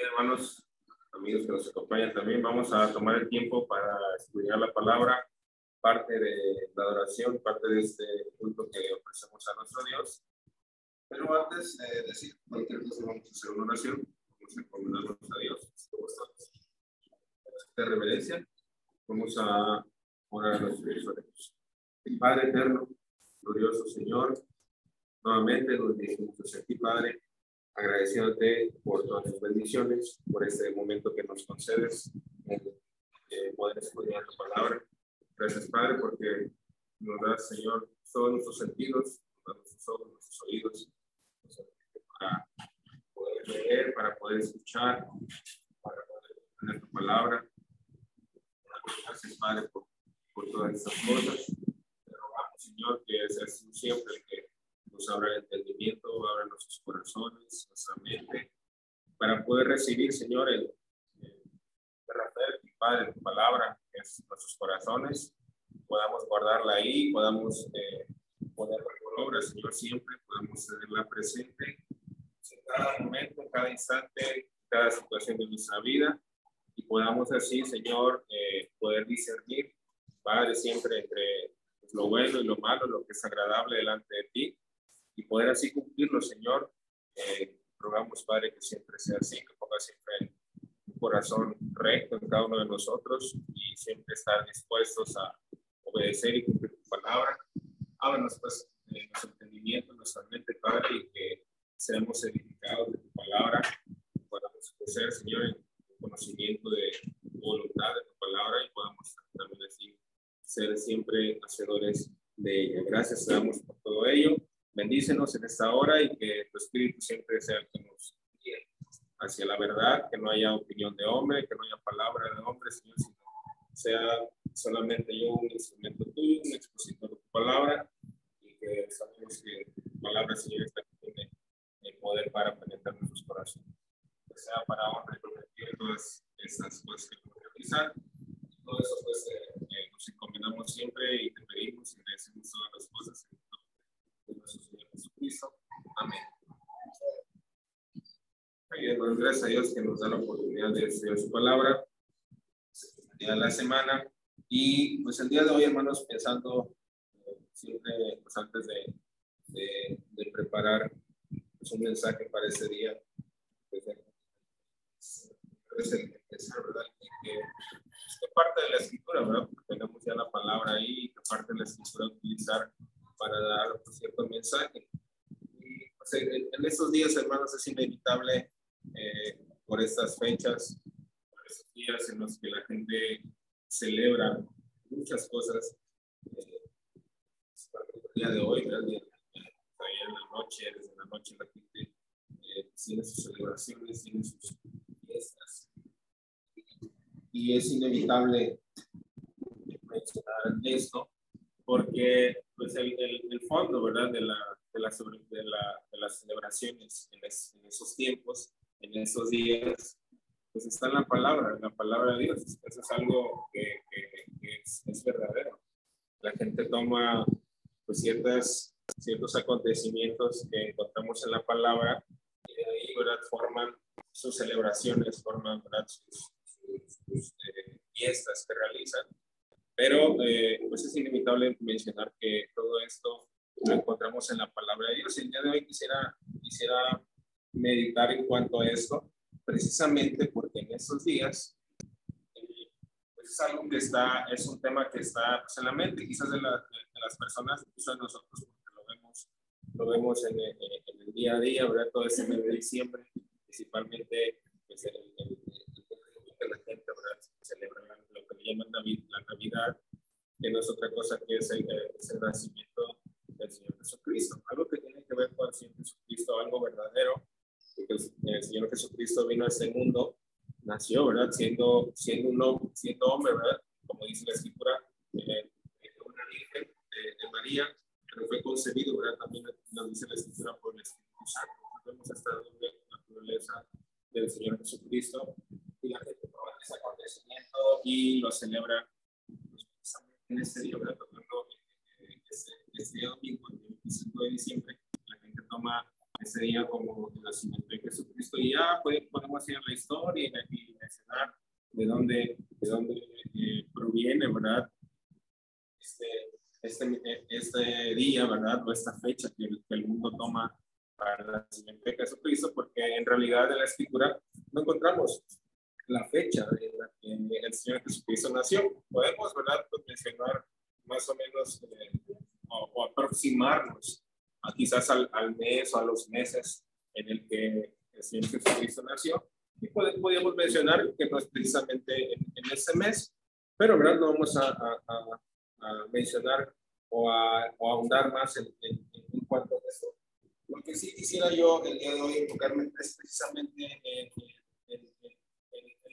Hermanos, amigos que nos acompañan también, vamos a tomar el tiempo para estudiar la palabra, parte de la adoración, parte de este culto que ofrecemos a nuestro Dios. Pero antes de decir cualquier cosa, vamos a hacer una oración, vamos a encomendarnos a Dios. De reverencia, vamos a orar a nuestro Dios. Padre eterno, glorioso Señor, nuevamente nos dirigimos a ti, Padre, agradeciéndote por todas tus bendiciones, por este momento que nos concedes, eh, poder estudiar tu palabra. Gracias, Padre, porque nos das, Señor, todos nuestros sentidos, nos das nuestros ojos, nuestros oídos, para poder leer, para poder escuchar, para poder tener tu palabra. Gracias, Padre, por, por todas estas cosas. Te rogamos, Señor, que seas siempre el que nos abra el entendimiento, abra nuestros corazones, nuestra mente, para poder recibir, Señor, el, el mi Padre, tu palabra, que es nuestros corazones, podamos guardarla ahí, podamos eh, ponerla por obra, Señor, siempre, podamos tenerla presente en cada momento, en cada instante, cada situación de nuestra vida, y podamos así, Señor, eh, poder discernir, Padre, siempre entre lo bueno y lo malo, lo que es agradable delante de ti, y poder así cumplirlo, Señor. Eh, rogamos, Padre, que siempre sea así, que ponga siempre un corazón recto en cada uno de nosotros y siempre estar dispuestos a obedecer y cumplir tu palabra. Ábranos, pues, eh, nuestro entendimiento, nuestra mente, Padre, y que seamos edificados de tu palabra, podamos crecer, Señor, en conocimiento de tu voluntad, de tu palabra, y podamos también así ser siempre hacedores de ella. Gracias, damos por todo ello. Bendícenos en esta hora y que tu Espíritu siempre sea el que nos guíe hacia la verdad, que no haya opinión de hombre, que no haya palabra de hombre, Señor, sino sea solamente yo un instrumento tuyo, un expositor de tu palabra y que sabemos que tu palabra, Señor, está tiene el poder para penetrar nuestros corazones. Que sea para honra y todas estas cosas que podemos realizar. Todo eso, pues, eh, eh, nos encomendamos siempre y te pedimos y agradecemos todas las cosas Jesucristo. Amén. gracias a Dios que nos da la oportunidad de estudiar su palabra día de la semana. Y pues el día de hoy, hermanos, pensando eh, siempre, pues antes de, de, de preparar pues, un mensaje para ese día, pues, es el empezar, ¿verdad? que, que parte de la escritura, ¿verdad? Porque tenemos ya la palabra ahí, que parte de la escritura utilizar para dar un cierto mensaje. En, estos días, hermanos, es inevitable eh, por estas fechas, por estos días en los que la gente celebra muchas cosas. Eh, el día de hoy, ¿verdad? en la noche, desde la noche la gente eh, tiene sus celebraciones, tiene sus fiestas. Y es inevitable mencionar esto porque pues el, el, fondo, ¿verdad? De, la, de, la, de, la, de las celebraciones en, en, esos tiempos, en esos días, pues está en la palabra, en la palabra de Dios. Eso es algo que, que, es, es, verdadero. La gente toma pues ciertas, ciertos acontecimientos que encontramos en la palabra y de ahí, ¿verdad? Forman sus celebraciones, forman, ¿verdad? Sus, sus, eh, fiestas que realizan pero eh, pues es inevitable mencionar que todo esto lo encontramos en la palabra de Dios. El día de hoy quisiera, quisiera meditar en cuanto a esto, precisamente porque en estos días eh, pues es algo que está, es un tema que está pues, en la mente quizás de, la, de, las personas, incluso de nosotros, porque lo vemos, lo vemos en el, en el día a día, ¿verdad? Todo ese mes de diciembre, principalmente pues, el, el, el, la gente ¿verdad? celebra llaman la Navidad, que no es otra cosa que es el, nacimiento del Señor Jesucristo. Algo que tiene que ver con el Señor Jesucristo, algo verdadero, porque el, Señor Jesucristo vino a este mundo, nació, ¿verdad? Siendo, siendo, un, siendo hombre, ¿verdad? Como dice la Escritura, eh, una virgen de, María, pero fue concebido, ¿verdad? También nos dice la Escritura por el Espíritu Santo. Vemos esta doble naturaleza del Señor Jesucristo y la gente ese acontecimiento y lo celebra en este día, ¿verdad? este, domingo, el 25 de diciembre, la gente toma ese día como el nacimiento de Jesucristo. Y ya podemos a la historia y, mencionar de dónde, de dónde eh, proviene, ¿verdad? Este, este, este día, ¿verdad? O esta fecha que el, que el mundo toma para el nacimiento de Jesucristo, porque en realidad en la escritura no encontramos la fecha en la que el Señor Jesucristo nació. Podemos, ¿verdad?, mencionar más o menos eh, o, aproximarnos a quizás al, al, mes o a los meses en el que el Señor Jesucristo nació. Y podemos mencionar que no es precisamente en, ese mes, pero ¿verdad? no vamos a, a, a mencionar o a, o ahondar más en, en, en, cuanto a eso. Lo que sí quisiera yo el día de hoy enfocarme es precisamente en,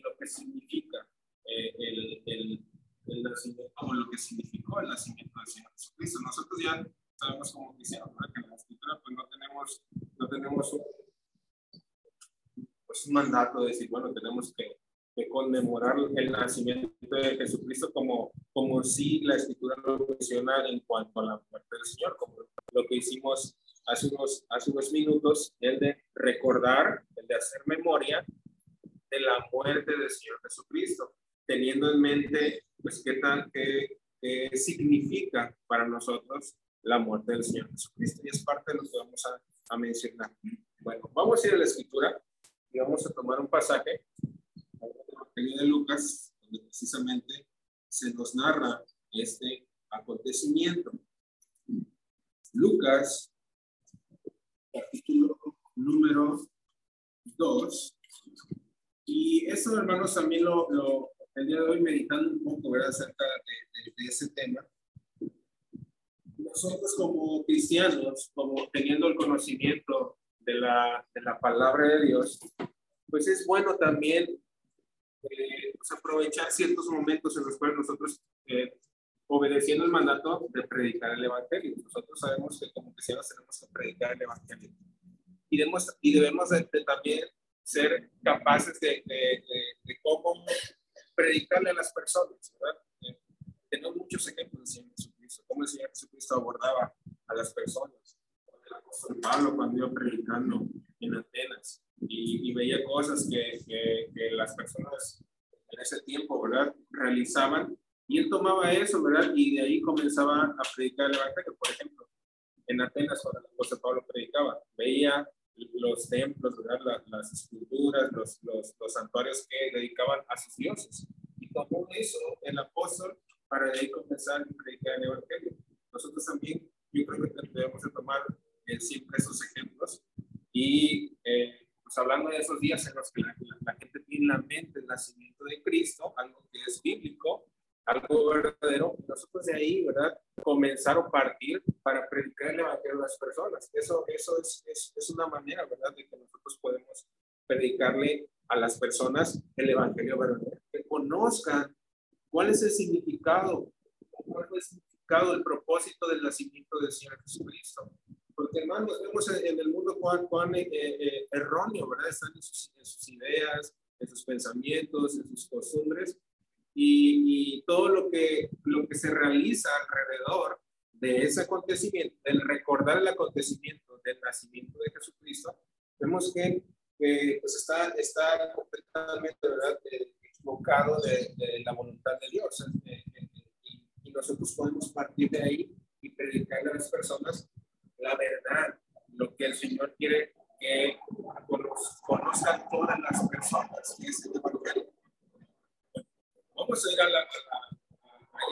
lo que significa eh, el, el, el, nacimiento o lo que significó el nacimiento del Señor Jesucristo. Nosotros ya sabemos como cristianos que en la escritura pues no tenemos, no tenemos un, pues, un mandato de decir, bueno, tenemos que, que, conmemorar el nacimiento de Jesucristo como, como si la escritura lo menciona en cuanto a la muerte del Señor, como lo que hicimos hace unos, hace unos minutos, el de recordar, el de hacer memoria de la muerte del Señor Jesucristo, teniendo en mente, pues, qué tal, qué, qué significa para nosotros la muerte del Señor Jesucristo. Y es parte de lo que vamos a, a mencionar. Bueno, vamos a ir a la escritura y vamos a tomar un pasaje de Lucas, donde precisamente se nos narra este acontecimiento. Lucas, capítulo número 2, y eso, hermanos, también lo, lo, el día de hoy meditando un poco ¿verdad? acerca de, de, ese tema. Nosotros como cristianos, como teniendo el conocimiento de la, de la palabra de Dios, pues es bueno también eh, pues aprovechar ciertos momentos en los cuales nosotros, eh, obedeciendo el mandato de predicar el Evangelio, nosotros sabemos que como cristianos tenemos que predicar el Evangelio. Y debemos, y debemos de, de también ser capaces de, de, de, cómo predicarle a las personas, ¿verdad? Eh, tenemos muchos ejemplos del Señor Jesucristo, cómo el Señor Jesucristo abordaba a las personas. El apóstol Pablo cuando iba predicando en Atenas y, y veía cosas que, que, que, las personas en ese tiempo, ¿verdad? Realizaban y él tomaba eso, ¿verdad? Y de ahí comenzaba a predicar el Evangelio. Por ejemplo, en Atenas cuando el apóstol Pablo predicaba, veía los templos, ¿verdad? las esculturas, los, los, los, santuarios que dedicaban a sus dioses. Y tomó eso el apóstol para de ahí comenzar a predicar el Evangelio. Nosotros también, yo creo que debemos de tomar eh, siempre esos ejemplos. Y eh, pues hablando de esos días en los que la, la, la gente tiene en la mente el nacimiento de Cristo, algo que es bíblico, algo verdadero, nosotros de ahí, ¿verdad? Comenzar o partir para predicar el Evangelio a las personas. Eso, eso es, es, es, una manera, ¿verdad? De que nosotros podemos predicarle a las personas el Evangelio verdadero. Que conozcan cuál es el significado, cuál es el significado, el propósito del nacimiento del Señor Jesucristo. Porque, hermanos, vemos en el mundo cuán, cuán eh, eh, erróneo, ¿verdad? Están en sus, en sus ideas, en sus pensamientos, en sus costumbres y, y, todo lo que, lo que se realiza alrededor de ese acontecimiento, del recordar el acontecimiento del nacimiento de Jesucristo, vemos que pues está, está completamente ¿verdad? equivocado de, de, la voluntad de Dios. Eh, eh, y, y, nosotros podemos partir de ahí y predicarle a las personas la verdad, lo que el Señor quiere que conozcan todas las personas, que es el Evangelio Vamos a ir a la, a a,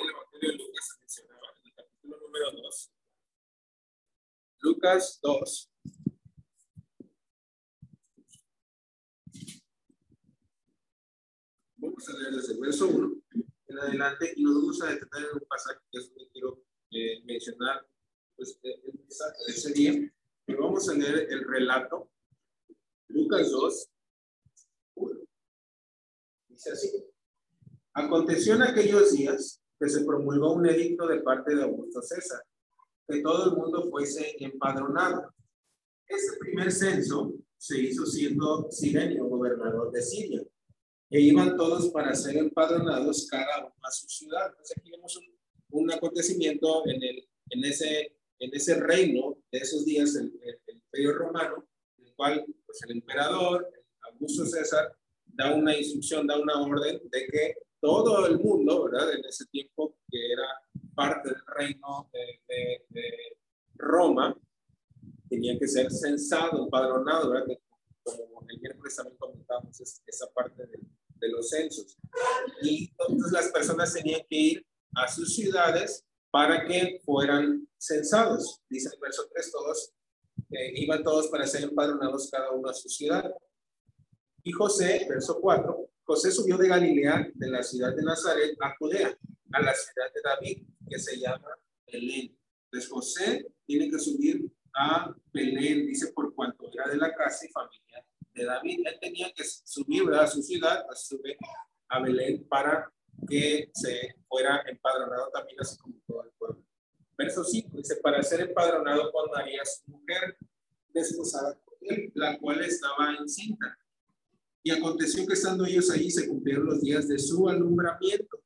el Evangelio de Lucas, el capítulo número 2. Lucas 2. Vamos a leer desde el verso 1 en adelante y nos vamos a detener en un pasaje que es que quiero eh, mencionar pues, eh, el mensaje de ese día. Y vamos a leer el relato, Lucas 2, 1. Dice así. Aconteció en aquellos días que se promulgó un edicto de parte de Augusto César, que todo el mundo fuese empadronado. Este primer censo se hizo siendo Sirenio gobernador de Siria, e iban todos para ser empadronados cada uno a su ciudad. Entonces aquí vemos un, un acontecimiento en, el, en, ese, en ese reino de esos días, el, el, imperio romano, el cual pues, el emperador, Augusto César, da una instrucción, da una orden de que todo el mundo, ¿verdad? En ese tiempo que era parte del reino de, Roma, tenía que ser censado, empadronado, ¿verdad? Como el miércoles también comentamos esa parte de, de los censos. Y entonces las personas tenían que ir a sus ciudades para que fueran censados. Dice el verso 3, todos eh, iban todos para ser empadronados cada uno a su ciudad. Y José, verso 4, José subió de Galilea, de la ciudad de Nazaret, a Judea, a la ciudad de David, que se llama Belén. Entonces José tiene que subir a Belén, dice, por cuanto era de la casa y familia de David. Él tenía que subir a su ciudad, a, subir a Belén, para que se fuera empadronado también, así como todo el pueblo. Verso 5 dice: Para ser empadronado con María, su mujer, desposada con él, la cual estaba encinta. Y aconteció que estando ellos allí se cumplieron los días de su alumbramiento.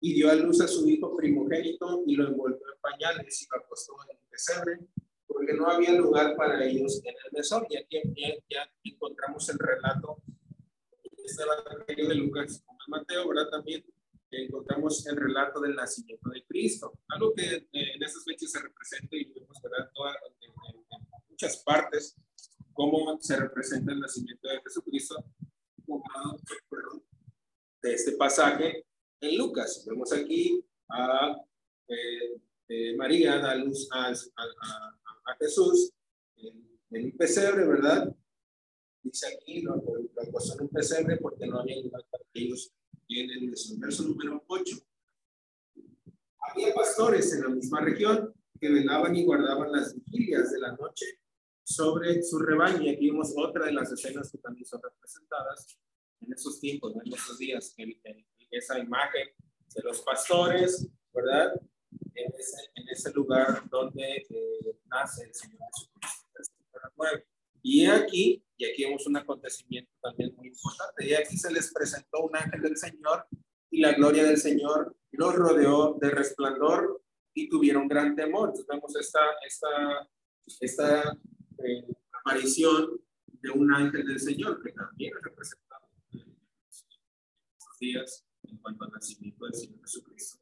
Y dio a luz a su hijo primogénito y lo envolvió en pañales y lo acostó en un pesebre, porque no había lugar para ellos en el mesón. Y aquí ya, encontramos el relato este Evangelio de Lucas como Mateo, ¿verdad? También encontramos el relato del nacimiento de Cristo, algo que eh, en estas fechas se representa y podemos ver en, en, muchas partes cómo se representa el nacimiento de Jesucristo de este pasaje en Lucas. Vemos aquí a eh, eh, María da luz a, a, Jesús en, un pesebre, ¿verdad? Dice aquí, lo, lo, en un pesebre porque no había lugar para ellos en el verso número 8. Había pastores en la misma región que velaban y guardaban las vigilias de la noche sobre su rebaño. Y aquí vemos otra de las escenas que también son representadas en esos tiempos, en esos días, en, esa imagen de los pastores, ¿verdad? En ese, en lugar donde eh, nace el Señor Jesucristo. Y aquí, y aquí vemos un acontecimiento también muy importante, y aquí se les presentó un ángel del Señor y la gloria del Señor los rodeó de resplandor y tuvieron gran temor. Entonces vemos esta, esta eh, aparición de un ángel del Señor que también es representado en estos días en cuanto al nacimiento del Señor Jesucristo.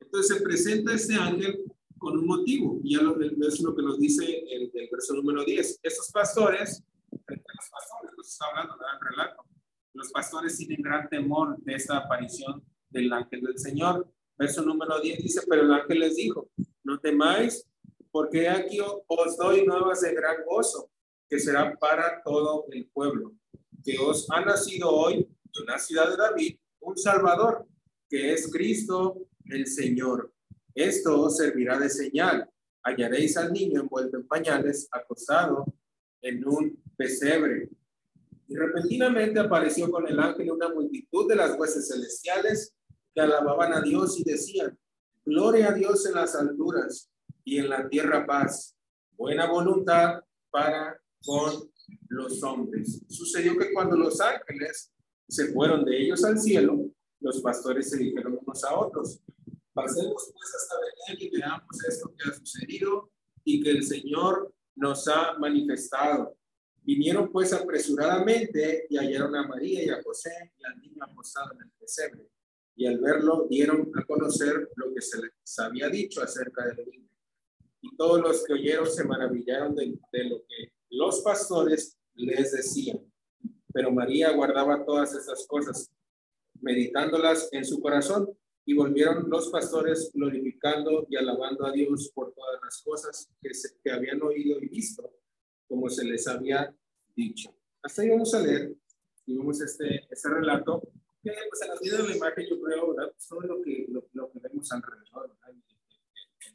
Entonces se presenta este ángel con un motivo. Y ya lo, es lo que nos dice el, el verso número 10. Estos pastores, los pastores, nos está hablando del relato. Los pastores tienen gran temor de esta aparición del ángel del Señor. Verso número 10 dice, pero el ángel les dijo, no temáis, porque aquí os doy nuevas de gran gozo, que será para todo el pueblo, que os ha nacido hoy en la ciudad de David un Salvador, que es Cristo el Señor. Esto os servirá de señal. Hallaréis al niño envuelto en pañales, acostado en un pesebre. Y repentinamente apareció con el ángel una multitud de las huestes celestiales que alababan a Dios y decían, Gloria a Dios en las alturas y en la tierra paz, buena voluntad para con los hombres. Sucedió que cuando los ángeles se fueron de ellos al cielo, los pastores se dijeron unos a otros, Pasemos pues hasta ver y veamos esto que ha sucedido y que el Señor nos ha manifestado. Vinieron pues apresuradamente y hallaron a María y a José y al niño acostado en el pesebre. Y al verlo dieron a conocer lo que se les había dicho acerca del niño. Y todos los que oyeron se maravillaron de, de lo que los pastores les decían. Pero María guardaba todas esas cosas, meditándolas en su corazón. Y volvieron los pastores glorificando y alabando a Dios por todas las cosas que, se, que habían oído y visto, como se les había dicho. Hasta ahí vamos a leer y vemos este, este relato, que pues en la vida de la imagen yo creo, ¿verdad? Pues, todo lo que, lo, lo que vemos alrededor, ¿verdad? En,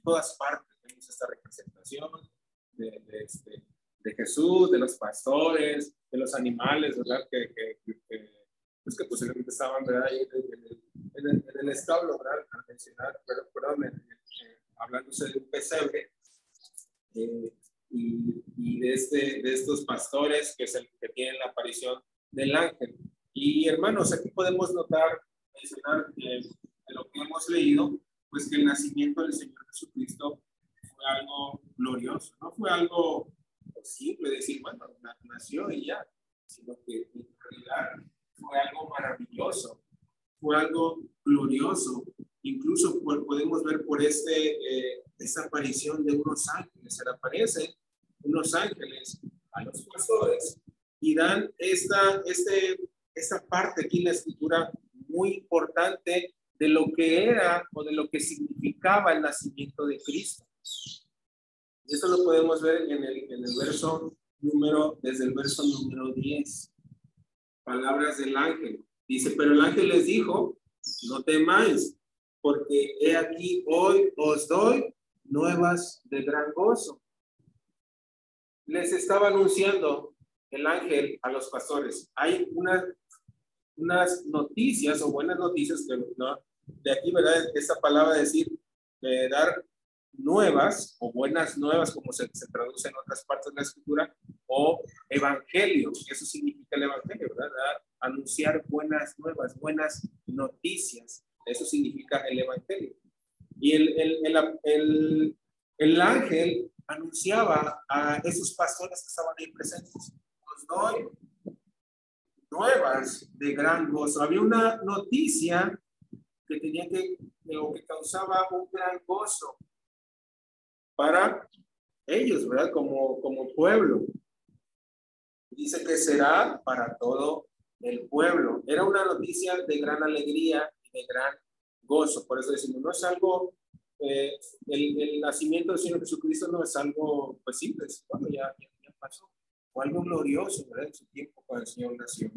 todas partes esta representación de, de, este, de, Jesús, de los pastores, de los animales, ¿verdad? Que, que, que pues que posiblemente estaban, ¿verdad? Ahí en, el, en el, establo, ¿verdad? Al mencionar, pero, perdón, eh, hablándose de un pesebre eh, y, y, de, este, de estos pastores que es el que tienen la aparición del ángel. Y hermanos, aquí podemos notar, mencionar eh, de lo que hemos leído, pues que el nacimiento del Señor Jesucristo algo glorioso, no fue algo simple decir, bueno, nació y ya, sino que en realidad fue algo maravilloso, fue algo glorioso. Incluso podemos ver por este, eh, esta aparición de unos ángeles, se le aparecen unos ángeles a los pastores y dan esta, este, esta parte aquí en la escritura muy importante de lo que era o de lo que significaba el nacimiento de Cristo. Eso lo podemos ver en el, en el verso número, desde el verso número 10. Palabras del ángel. Dice, pero el ángel les dijo, no temáis, porque he aquí hoy os doy nuevas de gran gozo. Les estaba anunciando el ángel a los pastores. Hay una, unas noticias o buenas noticias que ¿no? de aquí, ¿verdad? Esta palabra decir, de dar nuevas o buenas nuevas, como se, se, traduce en otras partes de la escritura, o evangelio, eso significa el evangelio, ¿verdad? Anunciar buenas nuevas, buenas noticias, eso significa el evangelio. Y el, el, el, el, el ángel anunciaba a esos pastores que estaban ahí presentes, os doy nuevas de gran gozo. Había una noticia que tenía que, o que causaba un gran gozo para ellos, ¿verdad? Como, como pueblo. Dice que será para todo el pueblo. Era una noticia de gran alegría y de gran gozo. Por eso decimos, no es algo, eh, el, el, nacimiento del Señor Jesucristo no es algo, pues simple, bueno, ya, ya, pasó. O algo glorioso, ¿verdad? En su tiempo cuando el Señor nació.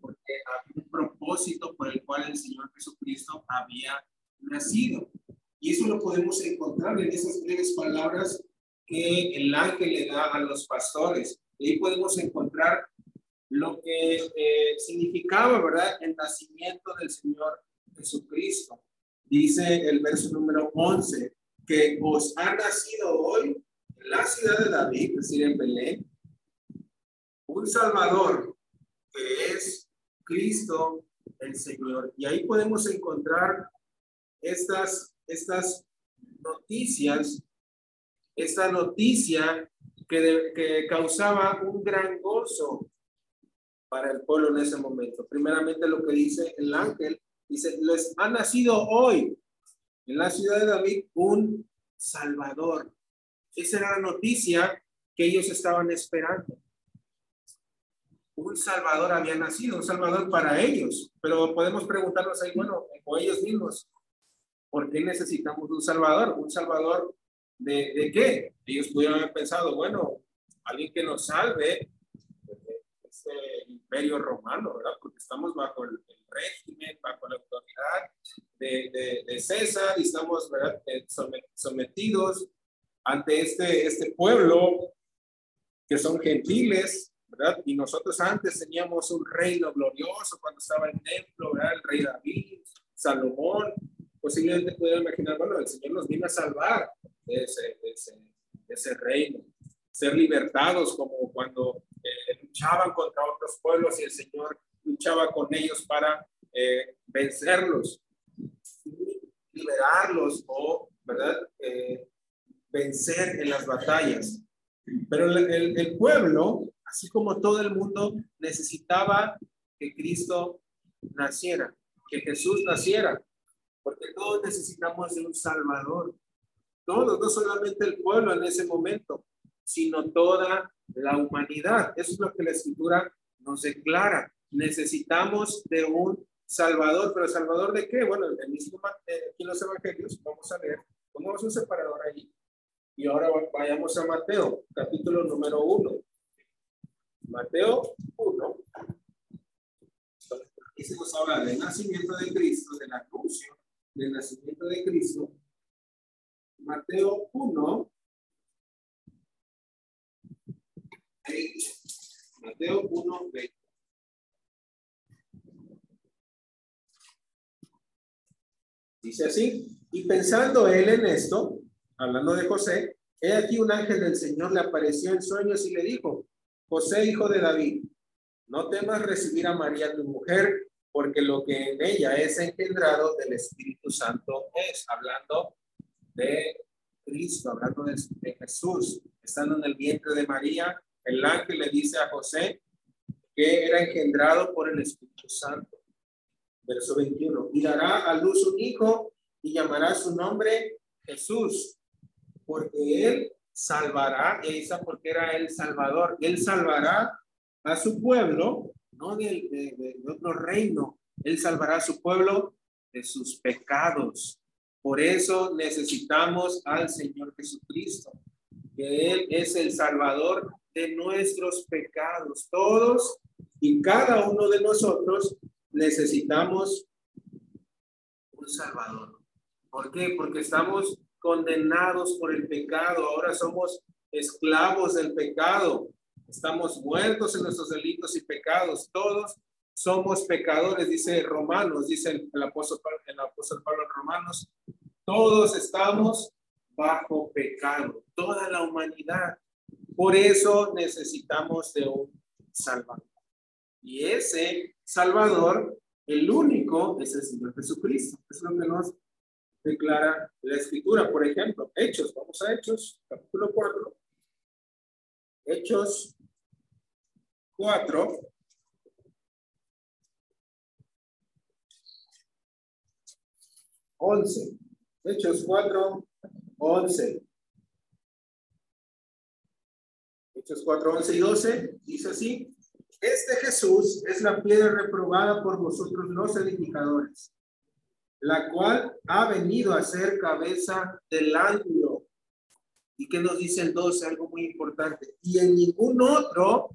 Porque había un propósito por el cual el Señor Jesucristo había nacido. Y eso lo podemos encontrar en esas breves palabras que el ángel le da a los pastores. Y ahí podemos encontrar lo que eh, significaba, ¿verdad?, el nacimiento del Señor Jesucristo. Dice el verso número 11, que os ha nacido hoy en la ciudad de David, es decir, en Belén, un Salvador que es Cristo el Señor. Y ahí podemos encontrar estas estas noticias, esta noticia que, que causaba un gran gozo para el pueblo en ese momento. Primeramente lo que dice el ángel, dice, les ha nacido hoy en la ciudad de David un Salvador. Esa era la noticia que ellos estaban esperando. Un Salvador había nacido, un Salvador para ellos. Pero podemos preguntarnos ahí, bueno, o ellos mismos, ¿Por qué necesitamos un Salvador? ¿Un Salvador de, de qué? Ellos pudieron haber pensado, bueno, alguien que nos salve de este imperio romano, ¿verdad? Porque estamos bajo el, régimen, bajo la autoridad de, de, de, César y estamos, ¿verdad? Eh, sometidos ante este, este pueblo que son gentiles, ¿verdad? Y nosotros antes teníamos un reino glorioso cuando estaba el templo, ¿verdad? El rey David, Salomón, posiblemente pudiera imaginar, bueno, el Señor nos vino a salvar de ese, ese, ese reino, ser libertados como cuando eh, luchaban contra otros pueblos y el Señor luchaba con ellos para eh, vencerlos, liberarlos o, ¿verdad?, eh, vencer en las batallas. Pero el, el, el pueblo, así como todo el mundo, necesitaba que Cristo naciera, que Jesús naciera porque todos necesitamos de un Salvador. Todos, no solamente el pueblo en ese momento, sino toda la humanidad. Eso es lo que la escritura nos declara. Necesitamos de un Salvador, pero ¿Salvador de qué? Bueno, mismo aquí en los evangelios, vamos a leer, pongamos un separador ahí. Y ahora vayamos a Mateo, capítulo número uno. Mateo 1. Aquí se nos habla del nacimiento de Cristo, de la cruz del nacimiento de Cristo, Mateo 1, Mateo 1, 20. Dice así, y pensando él en esto, hablando de José, he aquí un ángel del Señor le apareció en sueños y le dijo, José, hijo de David, no temas recibir a María tu mujer, porque lo que en ella es engendrado del Espíritu Santo es, hablando de Cristo, hablando de, Jesús, estando en el vientre de María, el ángel le dice a José que era engendrado por el Espíritu Santo. Verso 21. Y dará a luz un hijo y llamará su nombre Jesús, porque él salvará, esa porque era el Salvador, él salvará a su pueblo, no de, de otro reino, él salvará a su pueblo de sus pecados. Por eso necesitamos al Señor Jesucristo, que Él es el Salvador de nuestros pecados. Todos y cada uno de nosotros necesitamos un Salvador. ¿Por qué? Porque estamos condenados por el pecado. Ahora somos esclavos del pecado. Estamos muertos en nuestros delitos y pecados. Todos somos pecadores, dice Romanos, dice el, apóstol, el apóstol Pablo en Romanos. Todos estamos bajo pecado, toda la humanidad. Por eso necesitamos de un Salvador. Y ese Salvador, el único, es el Señor Jesucristo. Es lo que nos declara la Escritura. Por ejemplo, Hechos, vamos a Hechos, capítulo 4. Hechos 4. Once. Hechos 4, 11. Hechos 4, 11 y 12 dice así. Este Jesús es la piedra reprobada por vosotros los edificadores, la cual ha venido a ser cabeza del ángulo. ¿Y que nos dice el 12? Algo muy importante. Y en ningún otro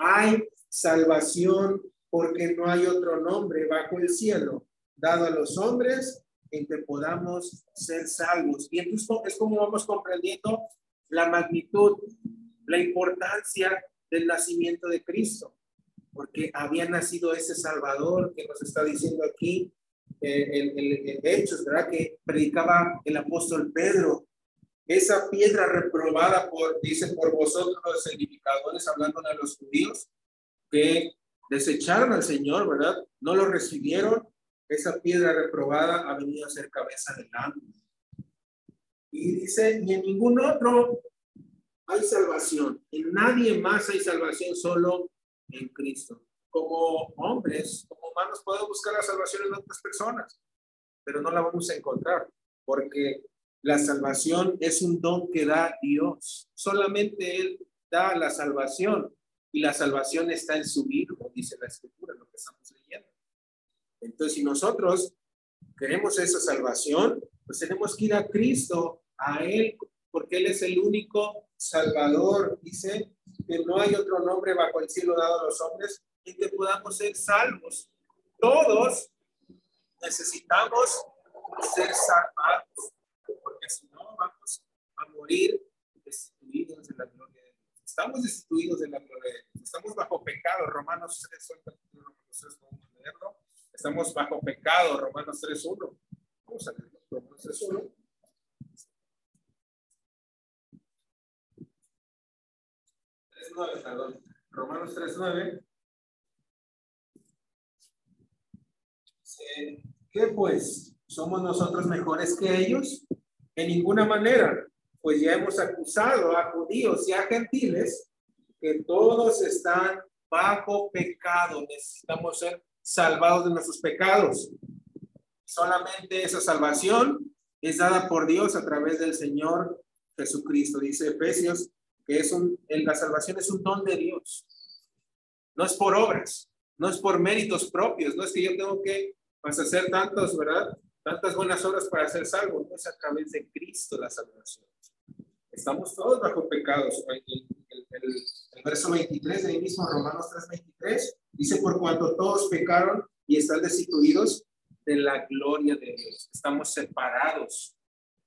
hay salvación porque no hay otro nombre bajo el cielo dado a los hombres en que podamos ser salvos. Y entonces es como vamos comprendiendo la magnitud, la importancia del nacimiento de Cristo, porque había nacido ese Salvador que nos está diciendo aquí eh, en, Hechos, ¿verdad? Que predicaba el apóstol Pedro. Esa piedra reprobada por, dice, por vosotros los edificadores, hablando de los judíos, que desecharon al Señor, ¿verdad? No lo recibieron esa piedra reprobada ha venido a ser cabeza del ángulo. Y dice, ni en ningún otro hay salvación. En nadie más hay salvación, solo en Cristo. Como hombres, como humanos, podemos buscar la salvación en otras personas, pero no la vamos a encontrar, porque la salvación es un don que da Dios. Solamente Él da la salvación y la salvación está en su Hijo, dice la Escritura, lo que estamos leyendo. Entonces, si nosotros queremos esa salvación, pues tenemos que ir a Cristo, a Él, porque Él es el único Salvador. Dice que no hay otro nombre bajo el cielo dado a los hombres en que podamos ser salvos. Todos necesitamos ser salvados, vamos a morir destituidos de la gloria de Dios. Estamos destituidos de la gloria de Dios. Estamos bajo pecado. Romanos 3, Romanos 3, vamos a leerlo. Estamos bajo pecado, Romanos 3.1. Vamos a leerlo, Romanos 3.1. perdón. Romanos 3.9. ¿Qué pues? ¿Somos nosotros mejores que ellos? En ninguna manera, pues ya hemos acusado a judíos y a gentiles que todos están bajo pecado. Necesitamos ser salvados de nuestros pecados. Solamente esa salvación es dada por Dios a través del Señor Jesucristo. Dice Efesios que es un, la salvación es un don de Dios. No es por obras, no es por méritos propios, no es que yo tengo que hacer tantos, ¿verdad? Tantas buenas obras para ser salvo, no es a través de Cristo la salvación. Estamos todos bajo pecados. El, verso 23 de mismo, Romanos 3:23, dice, por cuanto todos pecaron y están destituidos de la gloria de Dios. Estamos separados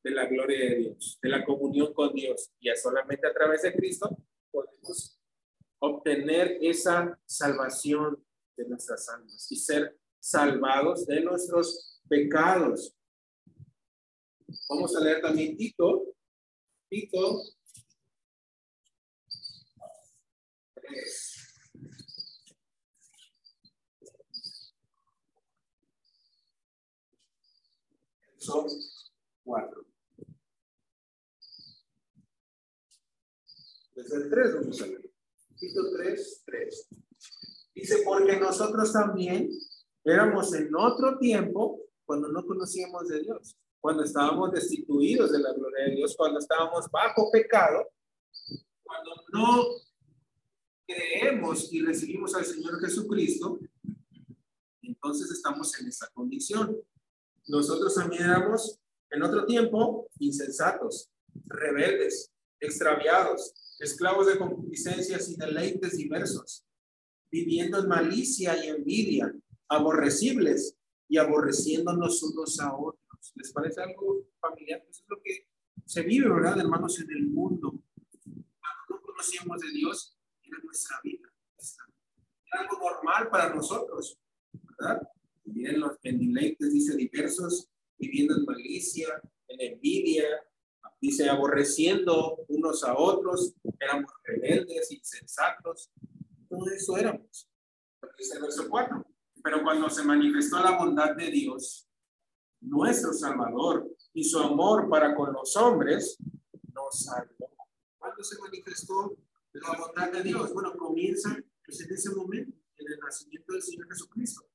de la gloria de Dios, de la comunión con Dios. Y solamente a través de Cristo podemos obtener esa salvación de nuestras almas y ser salvados de nuestros pecados. Vamos a leer también Tito, Tito son cuatro. 3, vamos a ver. Tito 3, 3. Dice, porque nosotros también éramos en otro tiempo cuando no conocíamos de Dios, cuando estábamos destituidos de la gloria de Dios, cuando estábamos bajo pecado, cuando no creemos y recibimos al Señor Jesucristo, entonces estamos en esa condición. Nosotros también éramos en otro tiempo insensatos, rebeldes, extraviados, esclavos de concupiscencias y deleites diversos, viviendo en malicia y envidia, aborrecibles y aborreciéndonos unos a otros. ¿Les parece algo familiar? Eso es lo que se vive, ¿verdad, hermanos, en el mundo. Cuando no conocíamos de Dios, era nuestra vida. Era algo normal para nosotros, ¿verdad? Vivir en, los, en deleites, dice, diversos, viviendo en malicia, en envidia, dice, aborreciendo unos a otros, éramos rebeldes, insensatos, todo eso éramos. Dice el verso 4. Pero cuando se manifestó la bondad de Dios, nuestro Salvador, y su amor para con los hombres, nos salvó. ¿Cuándo se manifestó la bondad de Dios? Bueno, comienza pues, en ese momento, en el nacimiento del Señor Jesucristo.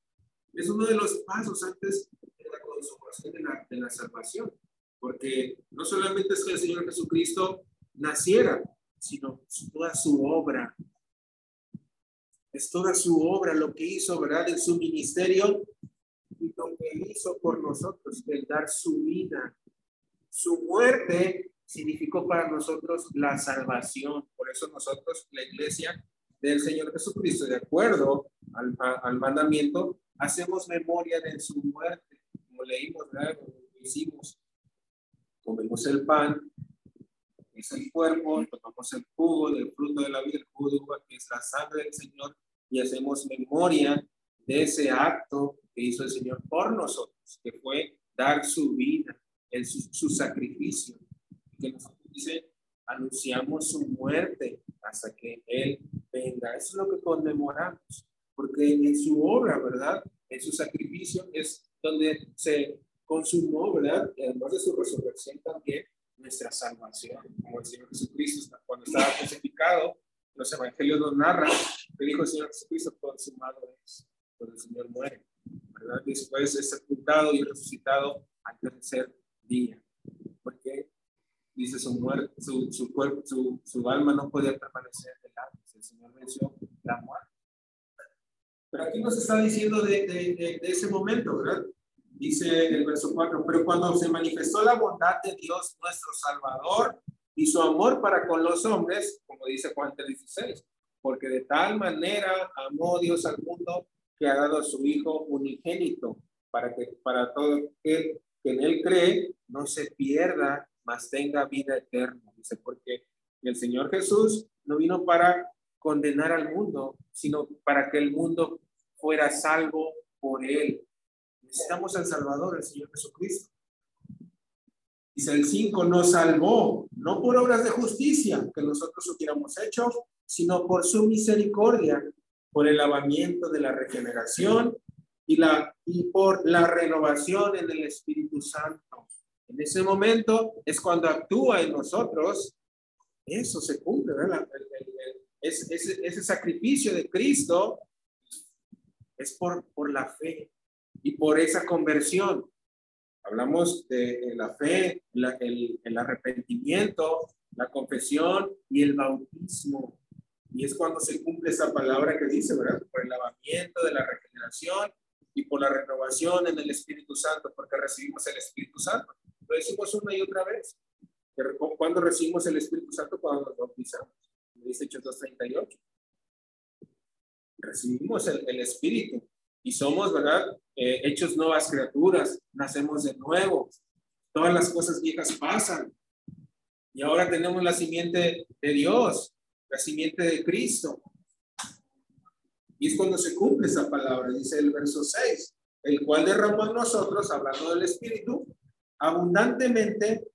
Es uno de los pasos antes de la consumación de la, de la salvación. Porque no solamente es que el Señor Jesucristo naciera, sino toda su obra. Es toda su obra lo que hizo, ¿verdad? En su ministerio y lo que hizo por nosotros, el dar su vida. Su muerte significó para nosotros la salvación. Por eso nosotros, la iglesia del Señor Jesucristo, de acuerdo al, al mandamiento, hacemos memoria de su muerte, como leímos, ¿verdad? Como hicimos comemos el pan, es el cuerpo, tomamos el jugo del fruto de la vida, el jugo de uva, que es la sangre del Señor, y hacemos memoria de ese acto que hizo el Señor por nosotros, que fue dar su vida, en su, sacrificio. Que nosotros dice, anunciamos su muerte hasta que Él venga. Eso es lo que conmemoramos, porque en su obra, ¿verdad? En su sacrificio es donde se consumó, ¿verdad? Y además de su resurrección también nuestra salvación, como el Señor Jesucristo, cuando estaba crucificado, los evangelios nos narran que dijo el Señor Jesucristo, consumado es, cuando el Señor muere, ¿verdad? Después es sepultado y resucitado al tercer día, porque dice su muerte, su, su cuerpo, su, su alma no podía permanecer delante, el Señor venció la muerte. Pero aquí nos está diciendo de, de, de, de ese momento, ¿verdad? Dice el verso 4, pero cuando se manifestó la bondad de Dios nuestro Salvador y su amor para con los hombres, como dice Juan 3:16, porque de tal manera amó Dios al mundo que ha dado a su Hijo unigénito, para que para todo aquel que en él cree no se pierda, mas tenga vida eterna. Dice, porque el Señor Jesús no vino para condenar al mundo, sino para que el mundo fuera salvo por él. Necesitamos al Salvador, el Señor Jesucristo. Dice el 5, nos salvó, no por obras de justicia que nosotros hubiéramos hecho, sino por su misericordia, por el lavamiento de la regeneración y, la, y por la renovación en el Espíritu Santo. En ese momento es cuando actúa en nosotros, eso se cumple, ¿verdad? ese, sacrificio de Cristo es por, por la fe, y por esa conversión. Hablamos de la fe, el, arrepentimiento, la confesión y el bautismo. Y es cuando se cumple esa palabra que dice, ¿verdad? Por el lavamiento de la regeneración y por la renovación en el Espíritu Santo, porque recibimos el Espíritu Santo. Lo decimos una y otra vez. cuando recibimos el Espíritu Santo? Cuando nos bautizamos. Dice Hechos 2.38. Recibimos el, el Espíritu y somos, ¿verdad? Eh, hechos nuevas criaturas, nacemos de nuevo, todas las cosas viejas pasan y ahora tenemos la simiente de Dios, la simiente de Cristo. Y es cuando se cumple esa palabra, dice el verso 6, el cual derramó en nosotros, hablando del Espíritu, abundantemente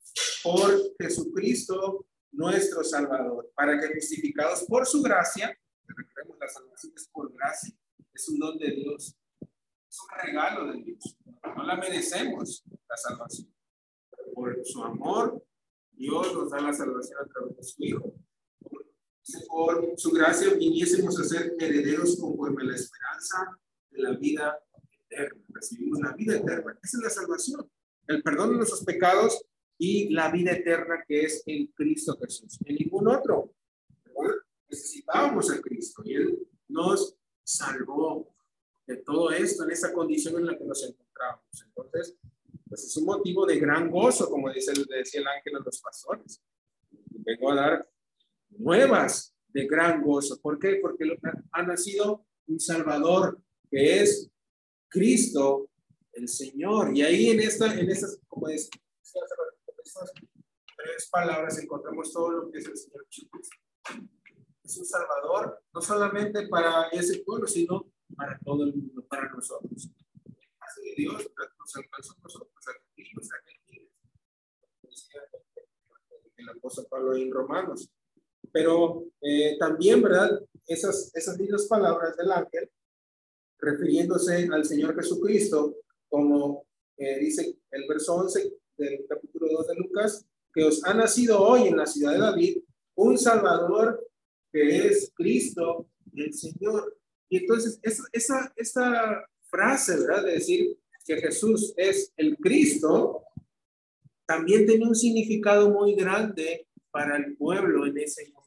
por Jesucristo nuestro Salvador, para que justificados por su gracia, recordemos la salvación es por gracia, es un don de Dios, es un regalo de Dios. No la merecemos, la salvación. Por su amor, Dios nos da la salvación a través de su Hijo. Por su gracia viniésemos a ser herederos conforme a la esperanza de la vida eterna. Recibimos la vida eterna. Esa es la salvación. El perdón de nuestros pecados y la vida eterna que es en Cristo Jesús. En ningún otro. Necesitábamos a Cristo y Él nos salvó de todo esto en esa condición en la que nos encontramos. Entonces, pues es un motivo de gran gozo, como dice, decía el ángel a los pastores. Vengo a dar nuevas de gran gozo. ¿Por qué? Porque ha nacido un Salvador que es Cristo, el Señor. Y ahí en esta, en estas, como es, estas tres palabras encontramos todo lo que es el Señor Jesucristo. Es un Salvador, no solamente para ese pueblo, sino para todo el mundo, para nosotros. Así que Dios nos alcanzó nosotros, aquí los gentiles. El apóstol Pablo en Romanos. Pero eh, también, ¿verdad? Esas, esas mismas palabras del ángel, refiriéndose al Señor Jesucristo, como eh, dice el verso 11 del capítulo 2 de Lucas, que os ha nacido hoy en la ciudad de David un Salvador que es Cristo el Señor. Y entonces esa, esa, esta frase, ¿verdad? De decir que Jesús es el Cristo, también tiene un significado muy grande para el pueblo en ese momento,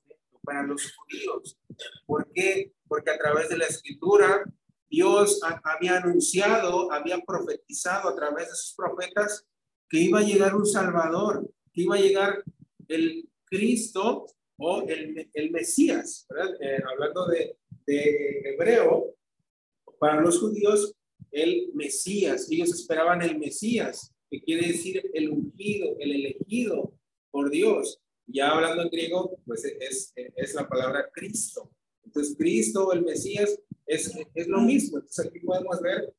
para los judíos. ¿Por qué? Porque a través de la escritura Dios había anunciado, había profetizado a través de sus profetas que iba a llegar un Salvador, que iba a llegar el Cristo o el, el Mesías. Eh, hablando de, de hebreo, para los judíos, el Mesías, ellos esperaban el Mesías, que quiere decir el ungido, el elegido por Dios. Ya hablando en griego, pues es, es la palabra Cristo. Entonces, Cristo, el Mesías, es, es lo mismo. Entonces, aquí podemos ver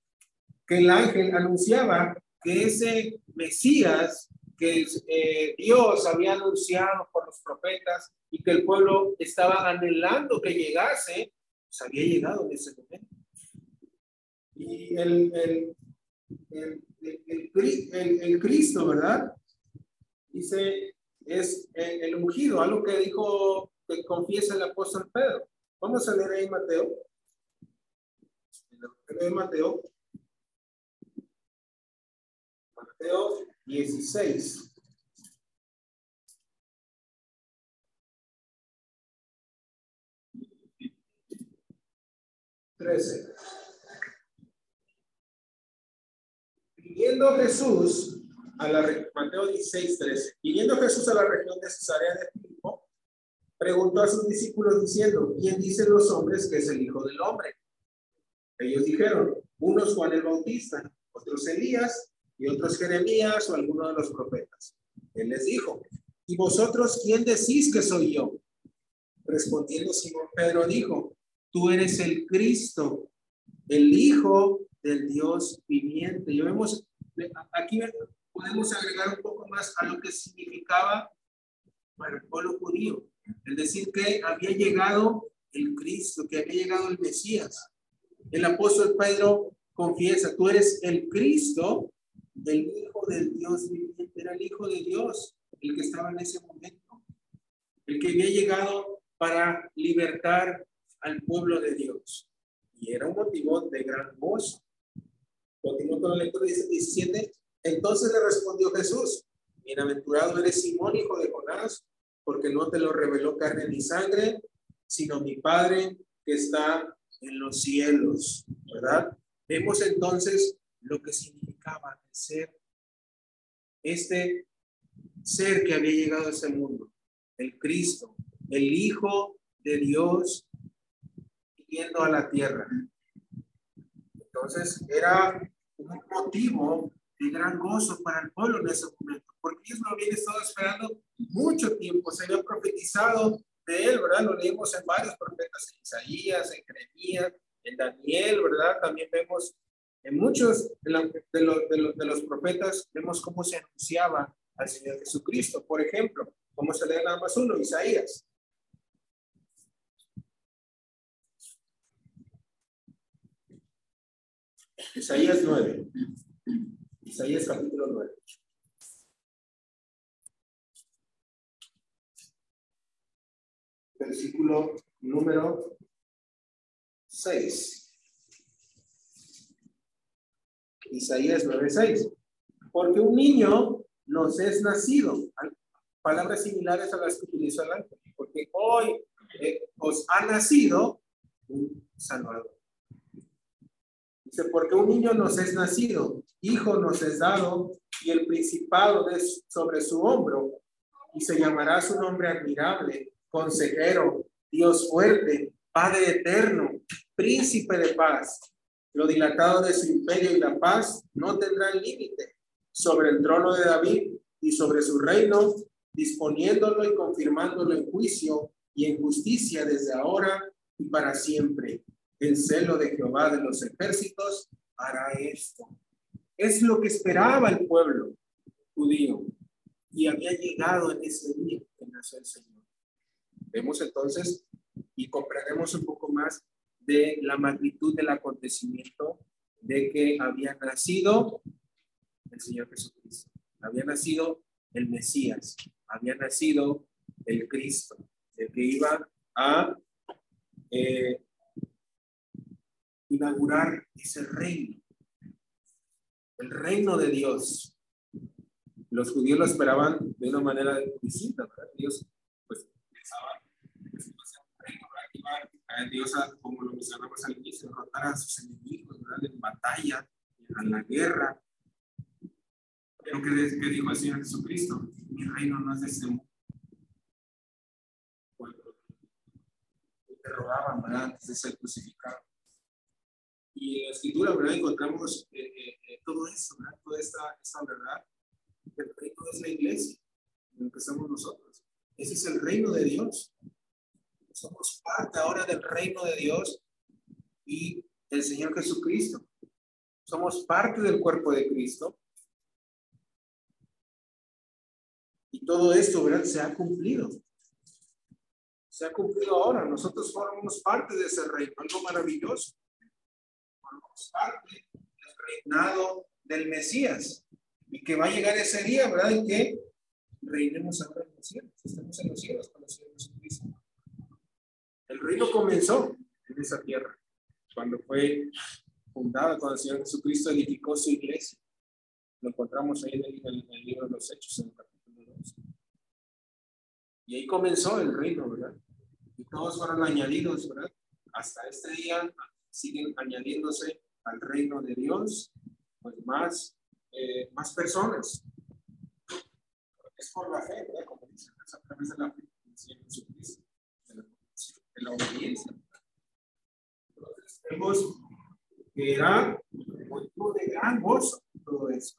que el ángel anunciaba que ese Mesías que eh, Dios había anunciado por los profetas y que el pueblo estaba anhelando que llegase, pues había llegado en ese momento. Y el, el, el, el, Cristo, ¿verdad? Dice, es el, ungido, algo que dijo, que confiesa el apóstol Pedro. Vamos a leer ahí Mateo. Mateo. Mateo 16. Trece. Viniendo Jesús a la Mateo 16, 13. Viniendo Jesús a la región de Cesarea de Filipo, preguntó a sus discípulos diciendo, ¿quién dicen los hombres que es el Hijo del Hombre? Ellos dijeron, unos Juan el Bautista, otros Elías y otros Jeremías o alguno de los profetas. Él les dijo, ¿y vosotros quién decís que soy yo? Respondiendo Simón Pedro dijo, tú eres el Cristo, el Hijo del Dios viviente. Y vemos, aquí podemos agregar un poco más a lo que significaba para el pueblo judío. Es decir, que había llegado el Cristo, que había llegado el Mesías. El apóstol Pedro confiesa, tú eres el Cristo, el Hijo del Dios viviente, era el Hijo de Dios, el que estaba en ese momento, el que había llegado para libertar al pueblo de Dios. Y era un motivo de gran gozo. Continúo con la lectura, dice 17. Entonces le respondió Jesús, bienaventurado eres Simón, hijo de Jonás, porque no te lo reveló carne ni sangre, sino mi Padre que está en los cielos, ¿verdad? Vemos entonces lo que significaba ser este ser que había llegado a ese mundo, el Cristo, el Hijo de Dios, yendo a la tierra. Entonces era un motivo de gran gozo para el pueblo en ese momento, porque ellos lo habían estado esperando mucho tiempo, se había profetizado de él, ¿verdad? Lo leemos en varios profetas, en Isaías, en Jeremías, en Daniel, ¿verdad? También vemos en muchos de, de, los, de, los, profetas, vemos cómo se anunciaba al Señor Jesucristo. Por ejemplo, vamos a leer nada más uno, Isaías. Isaías 9. Isaías capítulo 9. versículo número 6. Isaías 9:6. Porque un niño nos es nacido. Palabras similares a las que utilizó el ángel. Porque hoy eh, os ha nacido un Salvador. Dice, porque un niño nos es nacido, hijo nos es dado, y el principado es sobre su hombro, y se llamará su nombre admirable, consejero, Dios fuerte, Padre eterno, príncipe de paz. Lo dilatado de su imperio y la paz no tendrán límite sobre el trono de David y sobre su reino, disponiéndolo y confirmándolo en juicio y en justicia desde ahora y para siempre. El celo de Jehová de los ejércitos hará esto. Es lo que esperaba el pueblo judío y había llegado en ese día que nació el Señor. Vemos entonces y comprendemos un poco más de la magnitud del acontecimiento de que había nacido el Señor Jesucristo, había nacido el Mesías, había nacido el Cristo, el que iba a eh, inaugurar ese reino, el reino de Dios. Los judíos lo esperaban de una manera distinta, ¿verdad? Dios pues pensaban que se un reino, ¿verdad? a Dios, a, como lo mencionamos al inicio, derrotar a sus enemigos, ¿verdad? En batalla, en la guerra. Pero ¿qué, qué dijo el Señor Jesucristo? Mi reino no es de este mundo. Robaban, ¿verdad? Antes de ser crucificado. Y en la escritura, ¿verdad? Encontramos eh, eh, eh, todo eso, ¿verdad? Toda esta, esta verdad. El reino es la iglesia, somos nosotros. Ese es el reino de Dios. Somos parte ahora del reino de Dios y del Señor Jesucristo. Somos parte del cuerpo de Cristo. Y todo esto, ¿verdad? Se ha cumplido. Se ha cumplido ahora. Nosotros formamos parte de ese reino, algo maravilloso parte del reinado del Mesías y que va a llegar ese día, ¿verdad? En que reinemos ahora en los cielos, estamos en los cielos el Señor Jesucristo. El reino comenzó en esa tierra, cuando fue fundada, cuando el Señor Jesucristo edificó su iglesia. Lo encontramos ahí en el, libro de los Hechos, en el capítulo 2. Y ahí comenzó el reino, ¿verdad? Y todos fueron añadidos, ¿verdad? Hasta este día, siguen añadiéndose al reino de Dios, pues más, eh, más personas. Es por la fe, ¿verdad? Como dice, es a través de la fe de la, obediencia. Entonces, vemos que era motivo de gran gozo todo eso.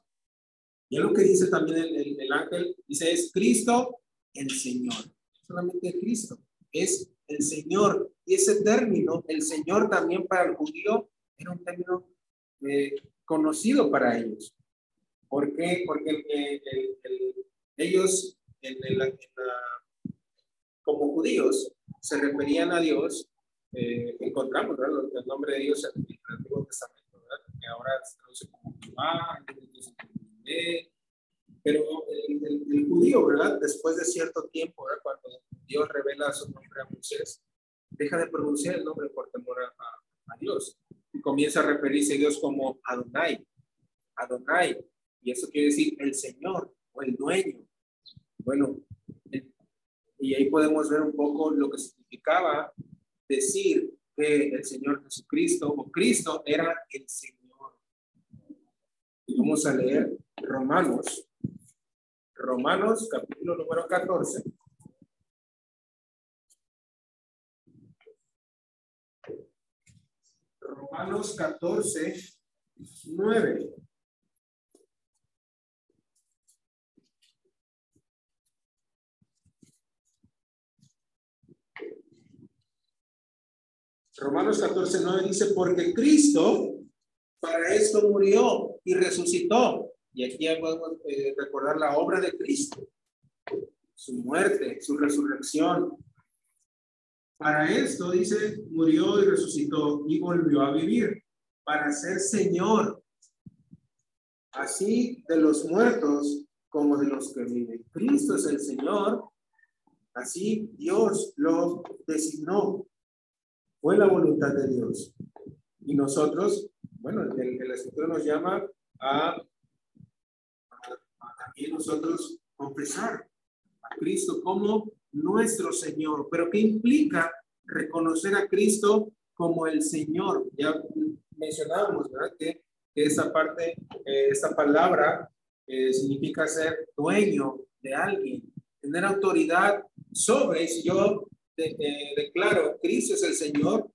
Y es lo que dice también el, el, el ángel, dice, es Cristo el Señor. Solamente Cristo, es el Señor. Y ese término, el Señor también para el judío, era un término eh, conocido para ellos. ¿Por qué? Porque ellos, como judíos, se referían a Dios. Eh, encontramos el nombre de Dios en el Antiguo Testamento, ¿verdad? que ahora se traduce como Jehová, pero el, judío, ¿verdad? Después de cierto tiempo, ¿verdad? Cuando Dios revela su nombre a Moisés, deja de pronunciar el nombre por temor a, Dios y comienza a referirse a Dios como Adonai, Adonai, y eso quiere decir el Señor o el dueño. Bueno, y ahí podemos ver un poco lo que significaba decir que el Señor Jesucristo o Cristo era el Señor. Vamos a leer Romanos Romanos capítulo número 14. Romanos 14, 9. Romanos 14, 9 dice, porque Cristo para esto murió y resucitó y aquí podemos eh, recordar la obra de Cristo, su muerte, su resurrección. Para esto, dice, murió y resucitó y volvió a vivir, para ser Señor, así de los muertos como de los que viven. Cristo es el Señor, Así Dios lo designó. Fue la voluntad de Dios. Y nosotros, bueno, el, el escritor nos llama a, también nosotros confesar a Cristo como nuestro Señor. Pero ¿qué implica reconocer a Cristo como el Señor? Ya mencionábamos, ¿verdad? Que, esa parte, eh, esta palabra eh, significa ser dueño de alguien, tener autoridad sobre, si yo eh, declaro Cristo es el Señor,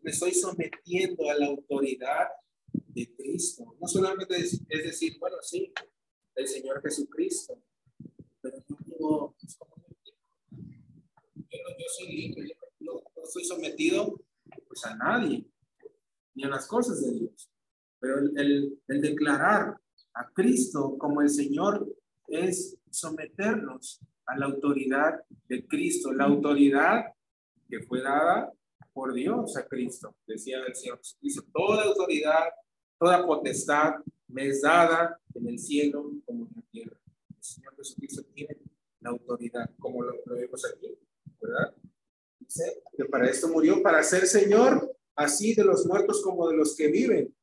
me estoy sometiendo a la autoridad de Cristo. No solamente es, decir, bueno, sí, el Señor Jesucristo, pero yo yo, soy libre, yo no, soy sometido pues a nadie, ni a las cosas de Dios. Pero el, el declarar a Cristo como el Señor es someternos a la autoridad de Cristo, la autoridad que fue dada por Dios a Cristo. Decía el Señor Jesucristo, toda autoridad, toda potestad me es dada en el cielo como en la tierra. El Señor Jesucristo tiene la autoridad, como lo, vemos aquí, ¿verdad? Dice que para esto murió, para ser Señor, así de los muertos como de los que viven.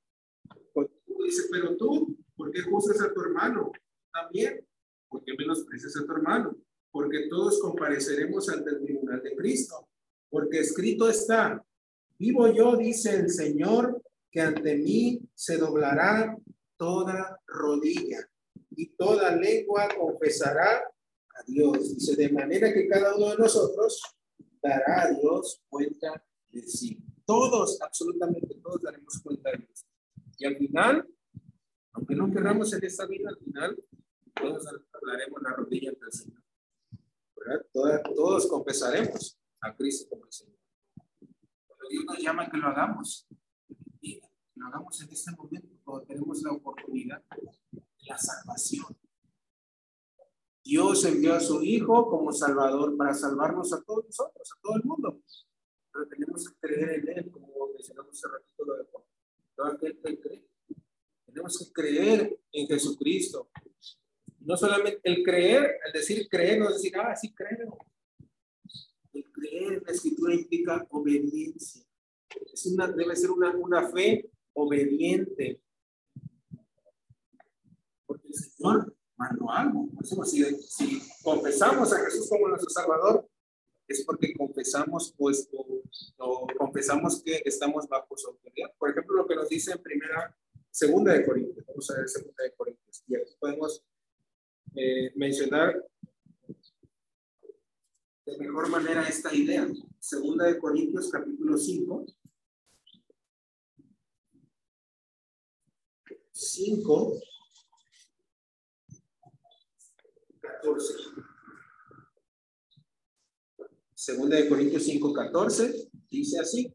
Dice, pero tú, ¿por qué juzgas a tu hermano? También, ¿por qué menosprecias a tu hermano? Porque todos compareceremos ante el tribunal de Cristo porque escrito está, vivo yo, dice el Señor, que ante mí se doblará toda rodilla y toda lengua confesará a Dios. Dice, de manera que cada uno de nosotros dará a Dios cuenta de sí. Todos, absolutamente todos daremos cuenta de Dios. Y al final, aunque no querramos en esta vida, al final, todos hablaremos la rodilla ante el Señor. ¿verdad? todos confesaremos a Cristo como el Señor. Pero Dios nos llama que lo hagamos. Y lo hagamos en este momento, cuando tenemos la oportunidad de la salvación. Dios envió a su Hijo como Salvador para salvarnos a todos nosotros, a todo el mundo. Pero tenemos que creer en Él, como mencionamos hace ratito lo de. No aquel que. Tenemos que creer en Jesucristo. No solamente el creer, el decir creer, no decir, ah, sí creo creer en la escritura implica obediencia. Es una, debe ser una, una fe obediente. Porque el Señor mandó algo. Si, si confesamos a Jesús como nuestro Salvador, es porque confesamos, pues, o, confesamos que estamos bajo su autoridad. Por ejemplo, lo que nos dice en primera, segunda de Corintios. Vamos a ver segunda de Corintios. Y aquí podemos eh, mencionar de mejor manera esta idea. Segunda de Corintios capítulo 5. 5, 14. Segunda de Corintios 5, 14 dice así,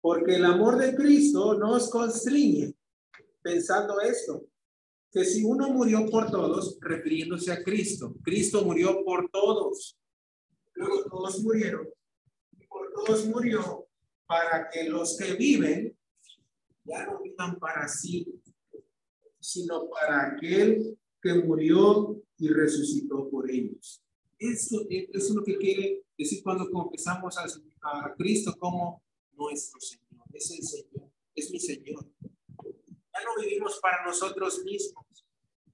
porque el amor de Cristo nos constriñe, pensando esto, que si uno murió por todos, refiriéndose a Cristo, Cristo murió por todos, luego todos murieron, y por todos murió para que los que viven ya no vivan para sí, sino para aquel que murió y resucitó por ellos. Eso, eso es lo que quiere decir cuando confesamos a, a Cristo como nuestro Señor. Es el Señor, es mi Señor. Ya no vivimos para nosotros mismos,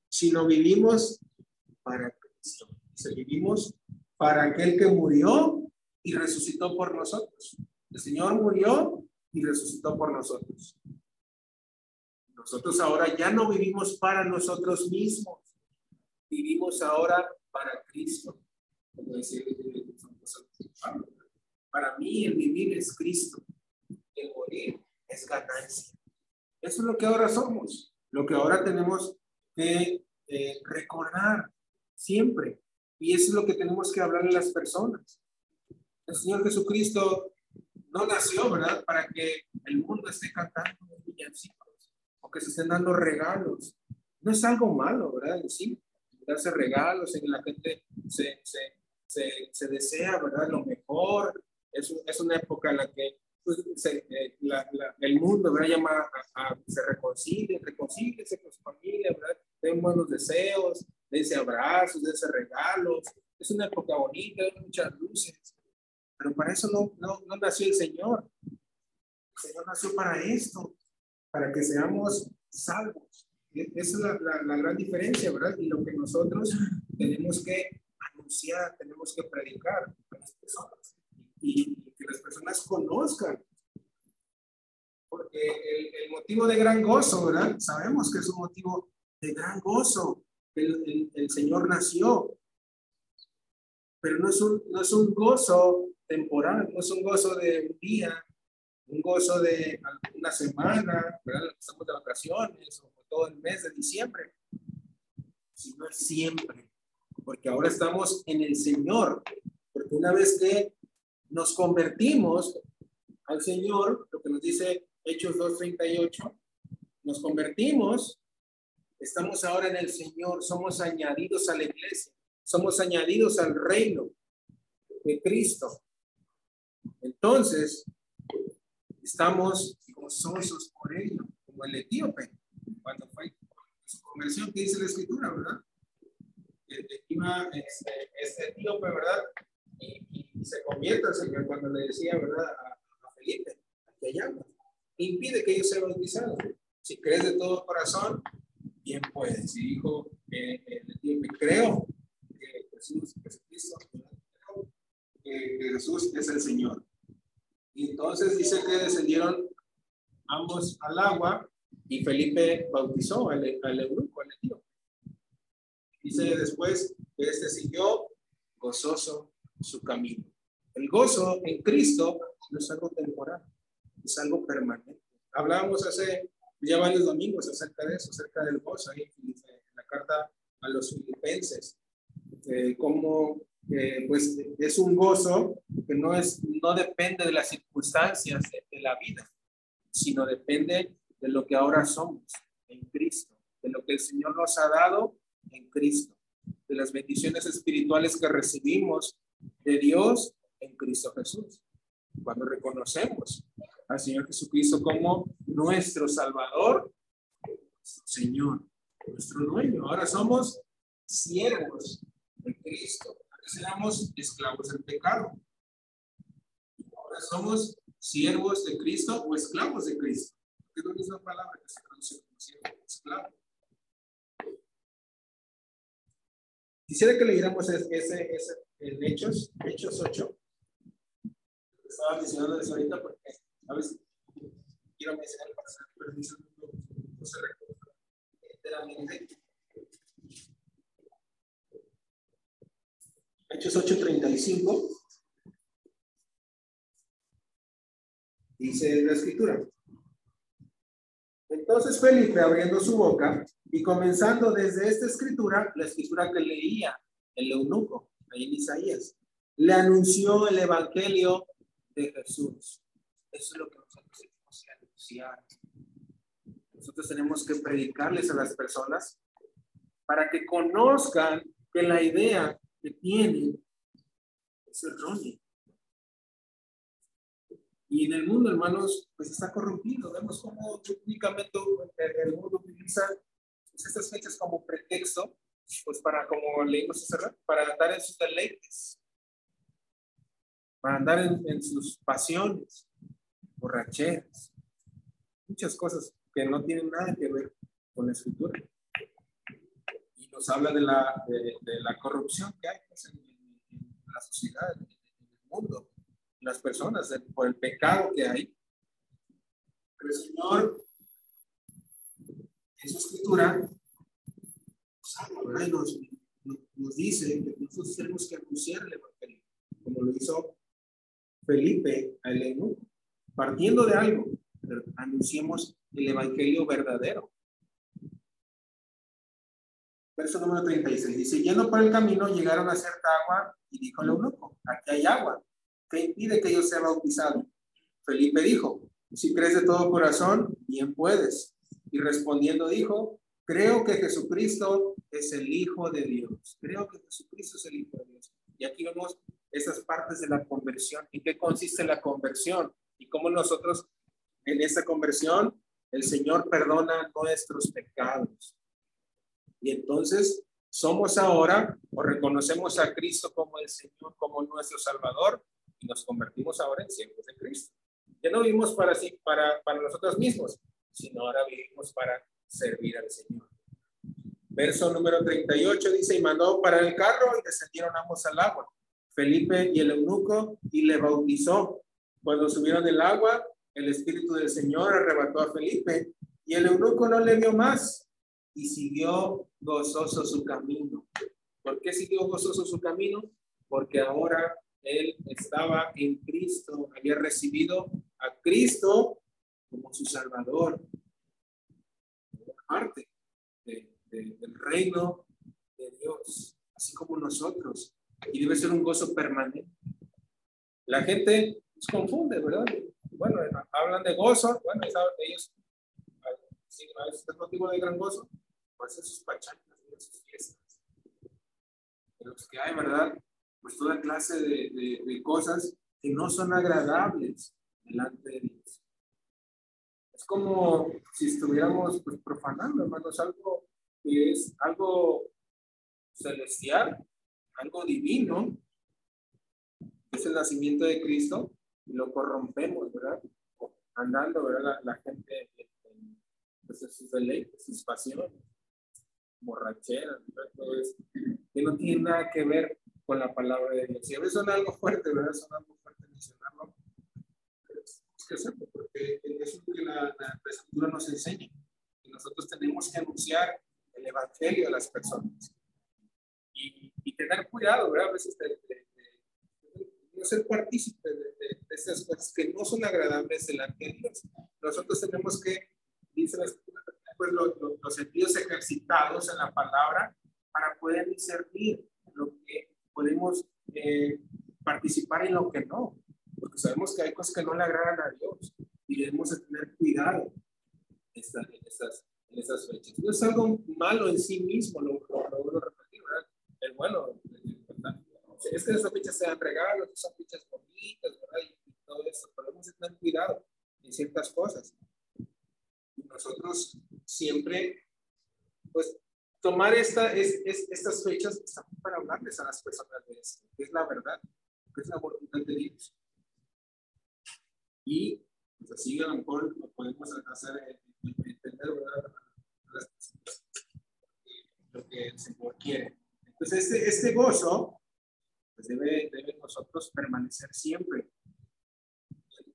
sino vivimos para Cristo. O vivimos para aquel que murió y resucitó por nosotros. El Señor murió y resucitó por nosotros. Nosotros ahora ya no vivimos para nosotros mismos, vivimos ahora para Cristo. Para mí el vivir es Cristo, el morir es ganancia. Eso es lo que ahora somos, lo que ahora tenemos que eh, recordar siempre. Y eso es lo que tenemos que hablarle a las personas. El Señor Jesucristo no nació, ¿verdad? Para que el mundo esté cantando villancicos o que se estén dando regalos. No es algo malo, ¿verdad? sí, darse regalos, en la gente se, se, se, se, desea, ¿verdad? Lo mejor. Es, es una época en la que pues, eh, la, el mundo, ¿verdad? Llama a, a, se reconcilie, reconcíliese con su familia, ¿verdad? Den buenos deseos, dense abrazos, dense regalos, es una época bonita, hay muchas luces, pero para eso no, no, no nació el Señor. El Señor nació para esto, para que seamos salvos. Esa es la, la, gran diferencia, ¿verdad? Y lo que nosotros tenemos que anunciar, tenemos que predicar a las personas y, que las personas conozcan. Porque el, el, motivo de gran gozo, ¿verdad? Sabemos que es un motivo de gran gozo. El, el, el Señor nació, pero no es, un, no es un gozo temporal, no es un gozo de un día, un gozo de una semana, ¿verdad? Estamos de vacaciones o todo el mes de diciembre, sino siempre, porque ahora estamos en el Señor, porque una vez que nos convertimos al Señor, lo que nos dice Hechos 2.38, nos convertimos, estamos ahora en el Señor, somos añadidos a la iglesia, somos añadidos al reino de Cristo. Entonces, estamos gozosos por ello, como el etíope, cuando fue su conversión, que dice la escritura, ¿verdad? Iba este, este etíope, ¿verdad? Y, se convierte al Señor cuando le decía, ¿verdad? A, Felipe, aquí hay agua. Impide que ellos sean bautizados. Si crees de todo corazón, bien puedes. Y dijo eh, el etíope, creo que Jesús, Jesucristo, que Jesús es el Señor. Y entonces dice que descendieron ambos al agua y Felipe bautizó al, al eunuco, al etíope. Dice después que este siguió gozoso su camino. El gozo en Cristo no es algo temporal, es algo permanente. Hablábamos hace ya varios domingos acerca de eso, acerca del gozo, ahí en la carta a los filipenses, eh, como pues es un gozo que no, es, no depende de las circunstancias de, la vida, sino depende de lo que ahora somos en Cristo, de lo que el Señor nos ha dado en Cristo, de las bendiciones espirituales que recibimos de Dios en Cristo Jesús. Cuando reconocemos al Señor Jesucristo como nuestro Salvador, Señor, nuestro dueño. Ahora somos siervos de Cristo éramos esclavos del pecado. Ahora somos siervos de Cristo o esclavos de Cristo. Es la misma palabra que se traduce como siervo, esclavo. Quisiera que leyéramos ese, ese, en Hechos, Hechos 8. Estaba mencionando eso ahorita porque a veces quiero mencionar el pasaje, pero no se recuerda enteramente. Hechos 8:35. Dice la escritura. Entonces Felipe, abriendo su boca y comenzando desde esta escritura, la escritura que leía el eunuco, ahí en Isaías, le anunció el evangelio de Jesús. Eso es lo que nosotros tenemos que anunciar. Nosotros tenemos que predicarles a las personas para que conozcan que la idea que tienen es erróneo. Y en el mundo, hermanos, pues está corrompido. Vemos cómo únicamente el mundo utiliza pues, estas fechas como pretexto, pues para, como leímos hace rato, para andar en sus deleites, para andar en, en sus pasiones, borracheras, muchas cosas que no tienen nada que ver con la escritura. Nos habla de la, de, la corrupción que hay pues, en, la sociedad, en, el mundo, en las personas, por el pecado que hay. Pero el Señor, en su escritura, nos, nos, dice que nosotros tenemos que anunciar el Evangelio, como lo hizo Felipe a Eleno, partiendo de algo, anunciemos el Evangelio verdadero verso número 36. Dice, yendo por el camino, llegaron a cierta agua y dijo el eunuco, aquí hay agua. ¿Qué impide que yo sea bautizado? Felipe dijo, si crees de todo corazón, bien puedes. Y respondiendo dijo, creo que Jesucristo es el Hijo de Dios. Creo que Jesucristo es el Hijo de Dios. Y aquí vemos esas partes de la conversión. ¿En qué consiste la conversión? Y cómo nosotros en esa conversión el Señor perdona nuestros pecados. Y entonces somos ahora o reconocemos a Cristo como el Señor, como nuestro Salvador y nos convertimos ahora en siervos de Cristo. Ya no vivimos para, sí, para, para nosotros mismos, sino ahora vivimos para servir al Señor. Verso número 38 dice, y mandó para el carro y descendieron ambos al agua, Felipe y el eunuco, y le bautizó. Cuando subieron del agua, el Espíritu del Señor arrebató a Felipe, y el eunuco no le vio más, y siguió gozoso su camino. ¿Por qué siguió gozoso su camino? Porque ahora él estaba en Cristo, había recibido a Cristo como su Salvador, parte del reino de Dios, así como nosotros. Y debe ser un gozo permanente. La gente se confunde, ¿verdad? Bueno, hablan de gozo, bueno, ellos, si es motivo de gran gozo, pues sus pachangas, sus fiestas. Pero los que hay, ¿verdad? Pues toda clase de, de cosas que no son agradables delante de Dios. Es como si estuviéramos pues, profanando, hermanos, algo que es algo celestial, algo divino, es el nacimiento de Cristo, y lo corrompemos, ¿verdad? Andando, ¿verdad? La, gente en, pues, sus deleites, sus pasiones, borracheras, todo eso, que no tiene nada que ver con la palabra de Dios. Y a veces son algo fuerte, ¿verdad? Son algo fuerte mencionarlo, que hacerlo, porque es lo que la, la, escritura nos enseña. Y nosotros tenemos que anunciar el evangelio a las personas. Y, y tener cuidado, ¿verdad? A veces de, de, no ser partícipe de, esas cosas que no son agradables delante de Dios. Nosotros tenemos que, dice la escritura, pues, los sentidos ejercitados en la palabra para poder discernir lo que podemos eh, participar y lo que no porque sabemos que hay cosas que no le agradan a Dios y debemos tener cuidado en, esas, en esas fechas. No es algo malo en sí mismo, lo, lo, repetir, ¿verdad? El bueno, es que esas fechas sean regalos, son fechas bonitas, ¿verdad? Y todo eso, pero debemos tener cuidado en ciertas cosas. Nosotros siempre, pues, tomar esta, es, es, estas fechas para hablarles a las personas de esto, que es la verdad, que es la voluntad de Dios y pues así a lo mejor lo podemos eh, entender ¿verdad? lo que el Señor quiere. Entonces, este, este gozo pues debe, debe nosotros permanecer siempre.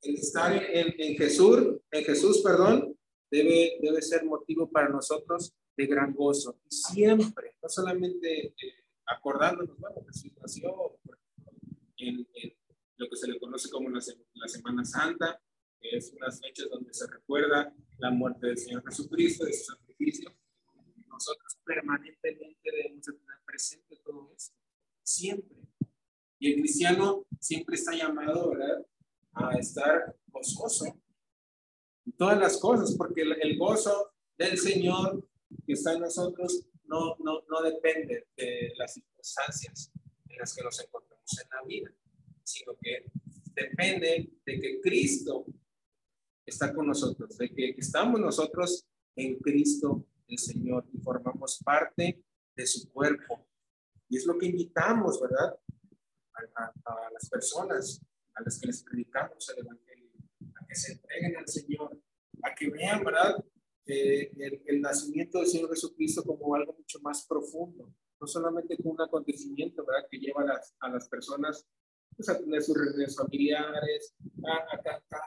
El estar en, en, Jesús, en Jesús, perdón, debe, debe ser motivo para nosotros de gran gozo. Y siempre, no solamente eh, acordándonos, bueno, Jesús nació en, en, lo que se le conoce como la, la Semana Santa, que es unas fechas donde se recuerda la muerte del Señor Jesucristo, de su sacrificio. Nosotros permanentemente debemos tener presente todo eso, siempre. Y el cristiano siempre está llamado, ¿verdad?, a estar gozoso en todas las cosas, porque el, el gozo del Señor que está en nosotros no, no, no depende de las circunstancias en las que nos encontramos en la vida sino que depende de que Cristo está con nosotros, de que estamos nosotros en Cristo el Señor y formamos parte de su cuerpo. Y es lo que invitamos, ¿verdad? A, las personas a las que les predicamos el Evangelio, a que se entreguen al Señor, a que vean, ¿verdad? Eh, el, el, nacimiento del Señor Jesucristo como algo mucho más profundo, no solamente como un acontecimiento, ¿verdad? Que lleva a las, a las personas pues, a tener sus reuniones familiares, a, a cantar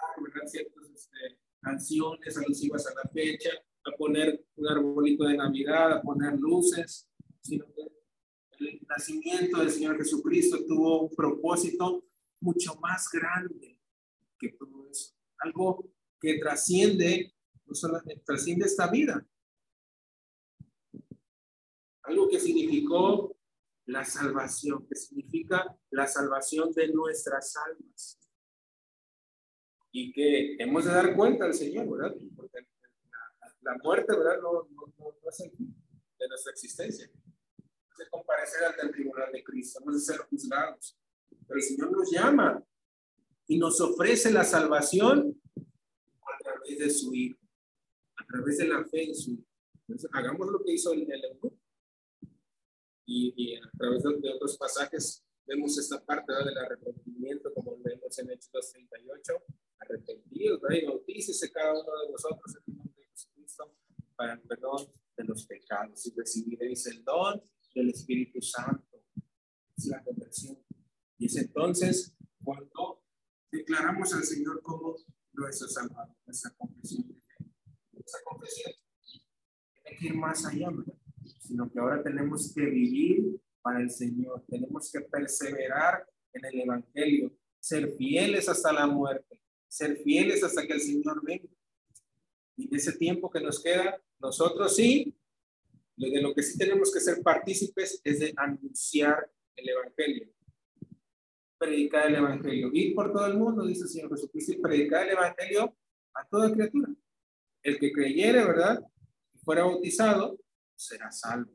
ciertas este, canciones alusivas a la fecha, a poner un arbolito de Navidad, a poner luces, sino que el nacimiento del Señor Jesucristo tuvo un propósito mucho más grande que todo eso. Algo que trasciende, no solamente trasciende esta vida. Algo que significó la salvación, que significa la salvación de nuestras almas. Y que hemos de dar cuenta al Señor, ¿verdad? Porque la, muerte, ¿verdad? No, no, no, es el fin de nuestra existencia. Es de comparecer ante el tribunal de Cristo, hemos de ser juzgados. Pero el Señor nos llama y nos ofrece la salvación a través de su Hijo, través de la fe en su. Entonces, hagamos lo que hizo el, el y, a través de, otros pasajes vemos esta parte del arrepentimiento, como vemos en Hechos 38, arrepentidos, y bautícese cada uno de nosotros en el nombre de Jesucristo para el perdón de los pecados y recibiréis el don del Espíritu Santo. Es la conversión. Y es entonces cuando declaramos al Señor como nuestro Salvador, nuestra confesión de fe. Esa confesión tiene que ir más allá, sino que ahora tenemos que vivir para el Señor, tenemos que perseverar en el Evangelio, ser fieles hasta la muerte, ser fieles hasta que el Señor venga. Y en ese tiempo que nos queda, nosotros sí, de lo que sí tenemos que ser partícipes es de anunciar el Evangelio. Predicar el Evangelio. Ir por todo el mundo, dice el Señor Jesucristo, y predicar el Evangelio a toda criatura. El que creyere, ¿verdad? Y fuera bautizado, será salvo.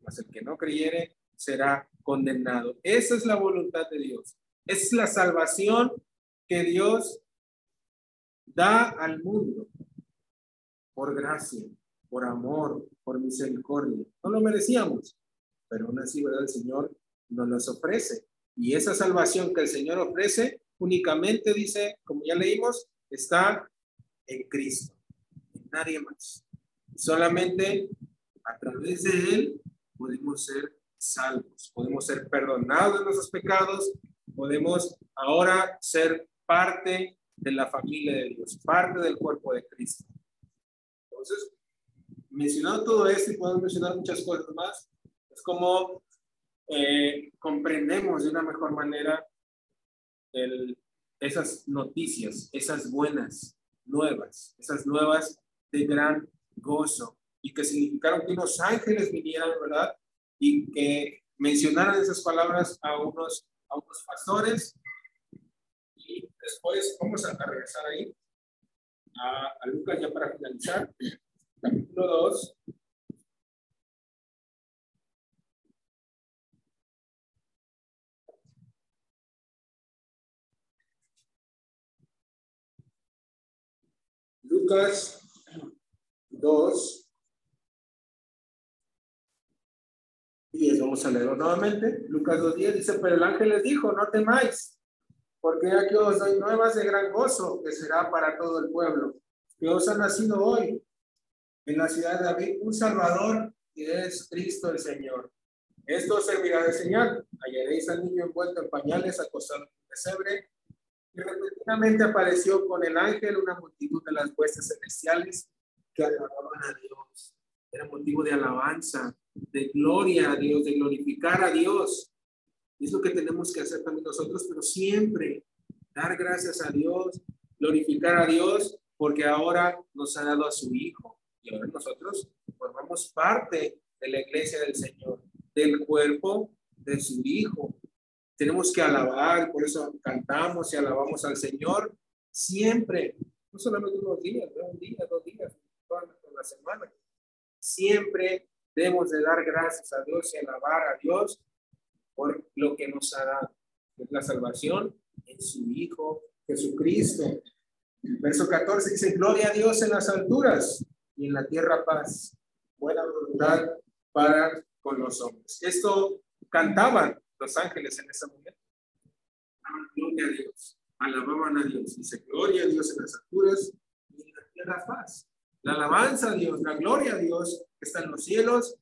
Mas el que no creyere, será condenado. Esa es la voluntad de Dios. Es la salvación que Dios da al mundo por gracia, por amor, por misericordia. No lo merecíamos, pero aún así, ¿verdad? El Señor nos los ofrece. Y esa salvación que el Señor ofrece únicamente, dice, como ya leímos, está en Cristo, nadie más. solamente a través de Él podemos ser salvos, podemos ser perdonados de nuestros pecados, podemos ahora ser parte de la familia de Dios, parte del cuerpo de Cristo. Entonces, mencionando todo esto y podemos mencionar muchas cosas más, es como eh, comprendemos de una mejor manera esas noticias, esas buenas nuevas, esas nuevas de gran gozo y que significaron que unos ángeles vinieran, ¿verdad? Y que mencionaran esas palabras a unos, a unos pastores y después vamos a regresar ahí a, a Lucas ya para finalizar, capítulo 2. Lucas 2, 10. Vamos a leerlo nuevamente. Lucas 2.10 dice, pero el ángel les dijo, no temáis, porque aquí os doy nuevas de gran gozo, que será para todo el pueblo, que os ha nacido hoy en la ciudad de David un Salvador, que es Cristo el Señor. Esto servirá de señal. Hallaréis al niño envuelto en pañales, acostado en un pesebre. Y repentinamente apareció con el ángel una multitud de las huestes celestiales que alababan a Dios. Era motivo de alabanza, de gloria a Dios, de glorificar a Dios. Es lo que tenemos que hacer también nosotros, pero siempre dar gracias a Dios, glorificar a Dios, porque ahora nos ha dado a su Hijo. Y ahora nosotros formamos parte de la iglesia del Señor, del cuerpo de su Hijo. Tenemos que alabar, por eso cantamos y alabamos al Señor siempre, no solamente unos días, un día, dos días, la semana. Siempre debemos de dar gracias a Dios y alabar a Dios por lo que nos ha dado, es la salvación en su Hijo Jesucristo. verso 14 dice, gloria a Dios en las alturas y en la tierra paz, buena voluntad para con los hombres. Esto cantaban los ángeles en esa momento. Gloria a Dios, alababan a Dios. Dice, gloria a Dios en las alturas y en la tierra paz. La alabanza a Dios, la gloria a Dios está en los cielos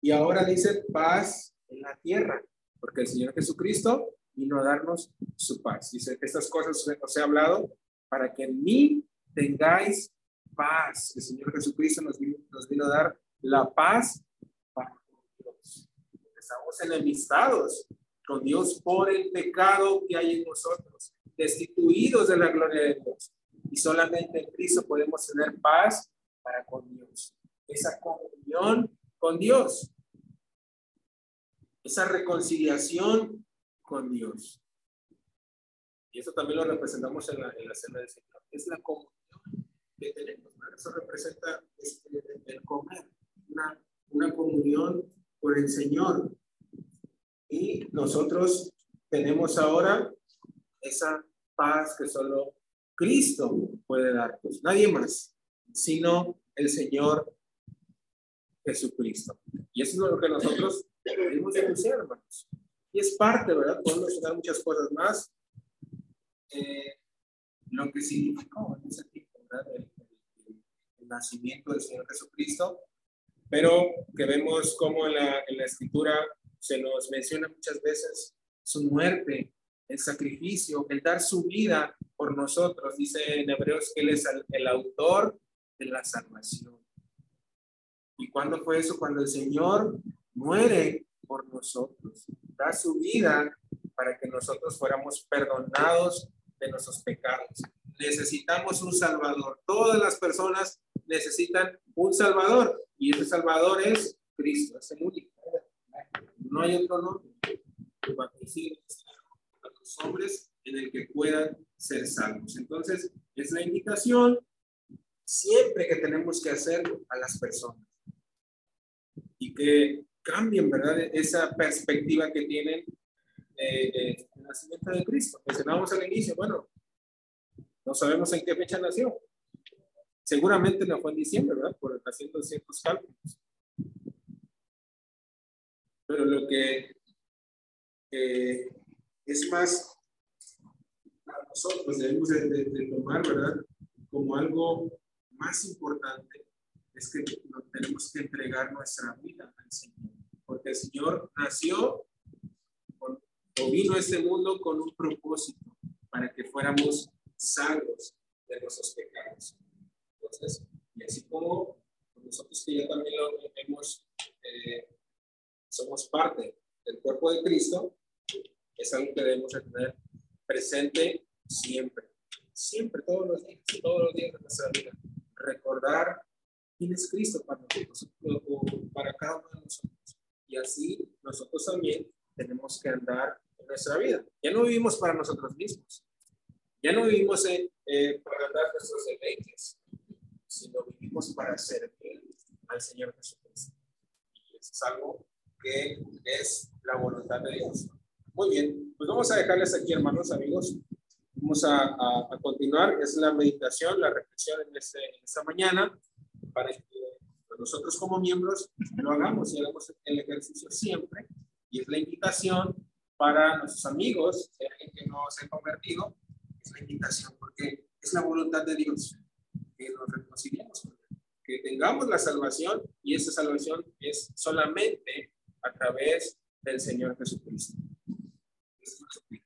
y ahora dice paz en la tierra porque el Señor Jesucristo vino a darnos su paz. Dice, estas cosas os he hablado para que en mí tengáis paz. El Señor Jesucristo nos vino, nos vino a dar la paz para Dios. Estamos enemistados con Dios por el pecado que hay en nosotros, destituidos de la gloria de Dios. Y solamente en Cristo podemos tener paz para con Dios. Esa comunión con Dios esa reconciliación con Dios. Y eso también lo representamos en la, en la cena del Señor. Es la comunión que tenemos. Eso representa este, el comer, una, una comunión con el Señor. Y nosotros tenemos ahora esa paz que solo Cristo puede darnos, nadie más, sino el Señor Jesucristo. Y eso es lo que nosotros debemos denunciar, hermanos. Y es parte, ¿verdad? Podemos mencionar muchas cosas más. Eh, lo que significó en ese tiempo, ¿verdad? El, nacimiento del Señor Jesucristo, pero que vemos como en la, en la escritura se nos menciona muchas veces su muerte, el sacrificio, el dar su vida por nosotros. Dice en Hebreos que Él es el autor de la salvación. ¿Y cuándo fue eso? Cuando el Señor muere por nosotros, da su vida para que nosotros fuéramos perdonados de nuestros pecados. Necesitamos un Salvador. Todas las personas necesitan un Salvador y ese Salvador es Cristo, es el único. No hay otro nombre que a los hombres en el que puedan ser salvos. Entonces, es la invitación siempre que tenemos que hacer a las personas y que cambien, ¿verdad? Esa perspectiva que tienen eh, el nacimiento de Cristo. Mencionábamos al inicio, bueno, no sabemos en qué fecha nació. Seguramente no fue en diciembre, ¿verdad? Por haciendo ciertos cálculos. Pero lo que eh, es más nosotros debemos de, tomar, ¿verdad? Como algo más importante es que tenemos que entregar nuestra vida al Señor. Porque el Señor nació o vino a este mundo con un propósito para que fuéramos salvos de nuestros pecados. Entonces, y así como nosotros que ya también lo hemos, eh, somos parte del cuerpo de Cristo, es algo que debemos tener presente siempre, siempre, todos los días, todos los días de nuestra vida. Recordar quién es Cristo para nosotros, para cada uno de nosotros. Y así nosotros también tenemos que andar en nuestra vida. Ya no vivimos para nosotros mismos. Ya no vivimos eh, para dar nuestros deleites, sino vivimos para servir al Señor Jesucristo. Y eso es algo que es la voluntad de Dios. Muy bien, pues vamos a dejarles aquí, hermanos, amigos. Vamos a, a, continuar. Es la meditación, la reflexión en, este, en esta mañana para que nosotros como miembros lo hagamos y hagamos el ejercicio siempre. Y es la invitación para nuestros amigos, alguien que no se ha convertido, es la invitación porque es la voluntad de Dios que nos reconciliemos, que tengamos la salvación y esa salvación es solamente a través del Señor Jesucristo.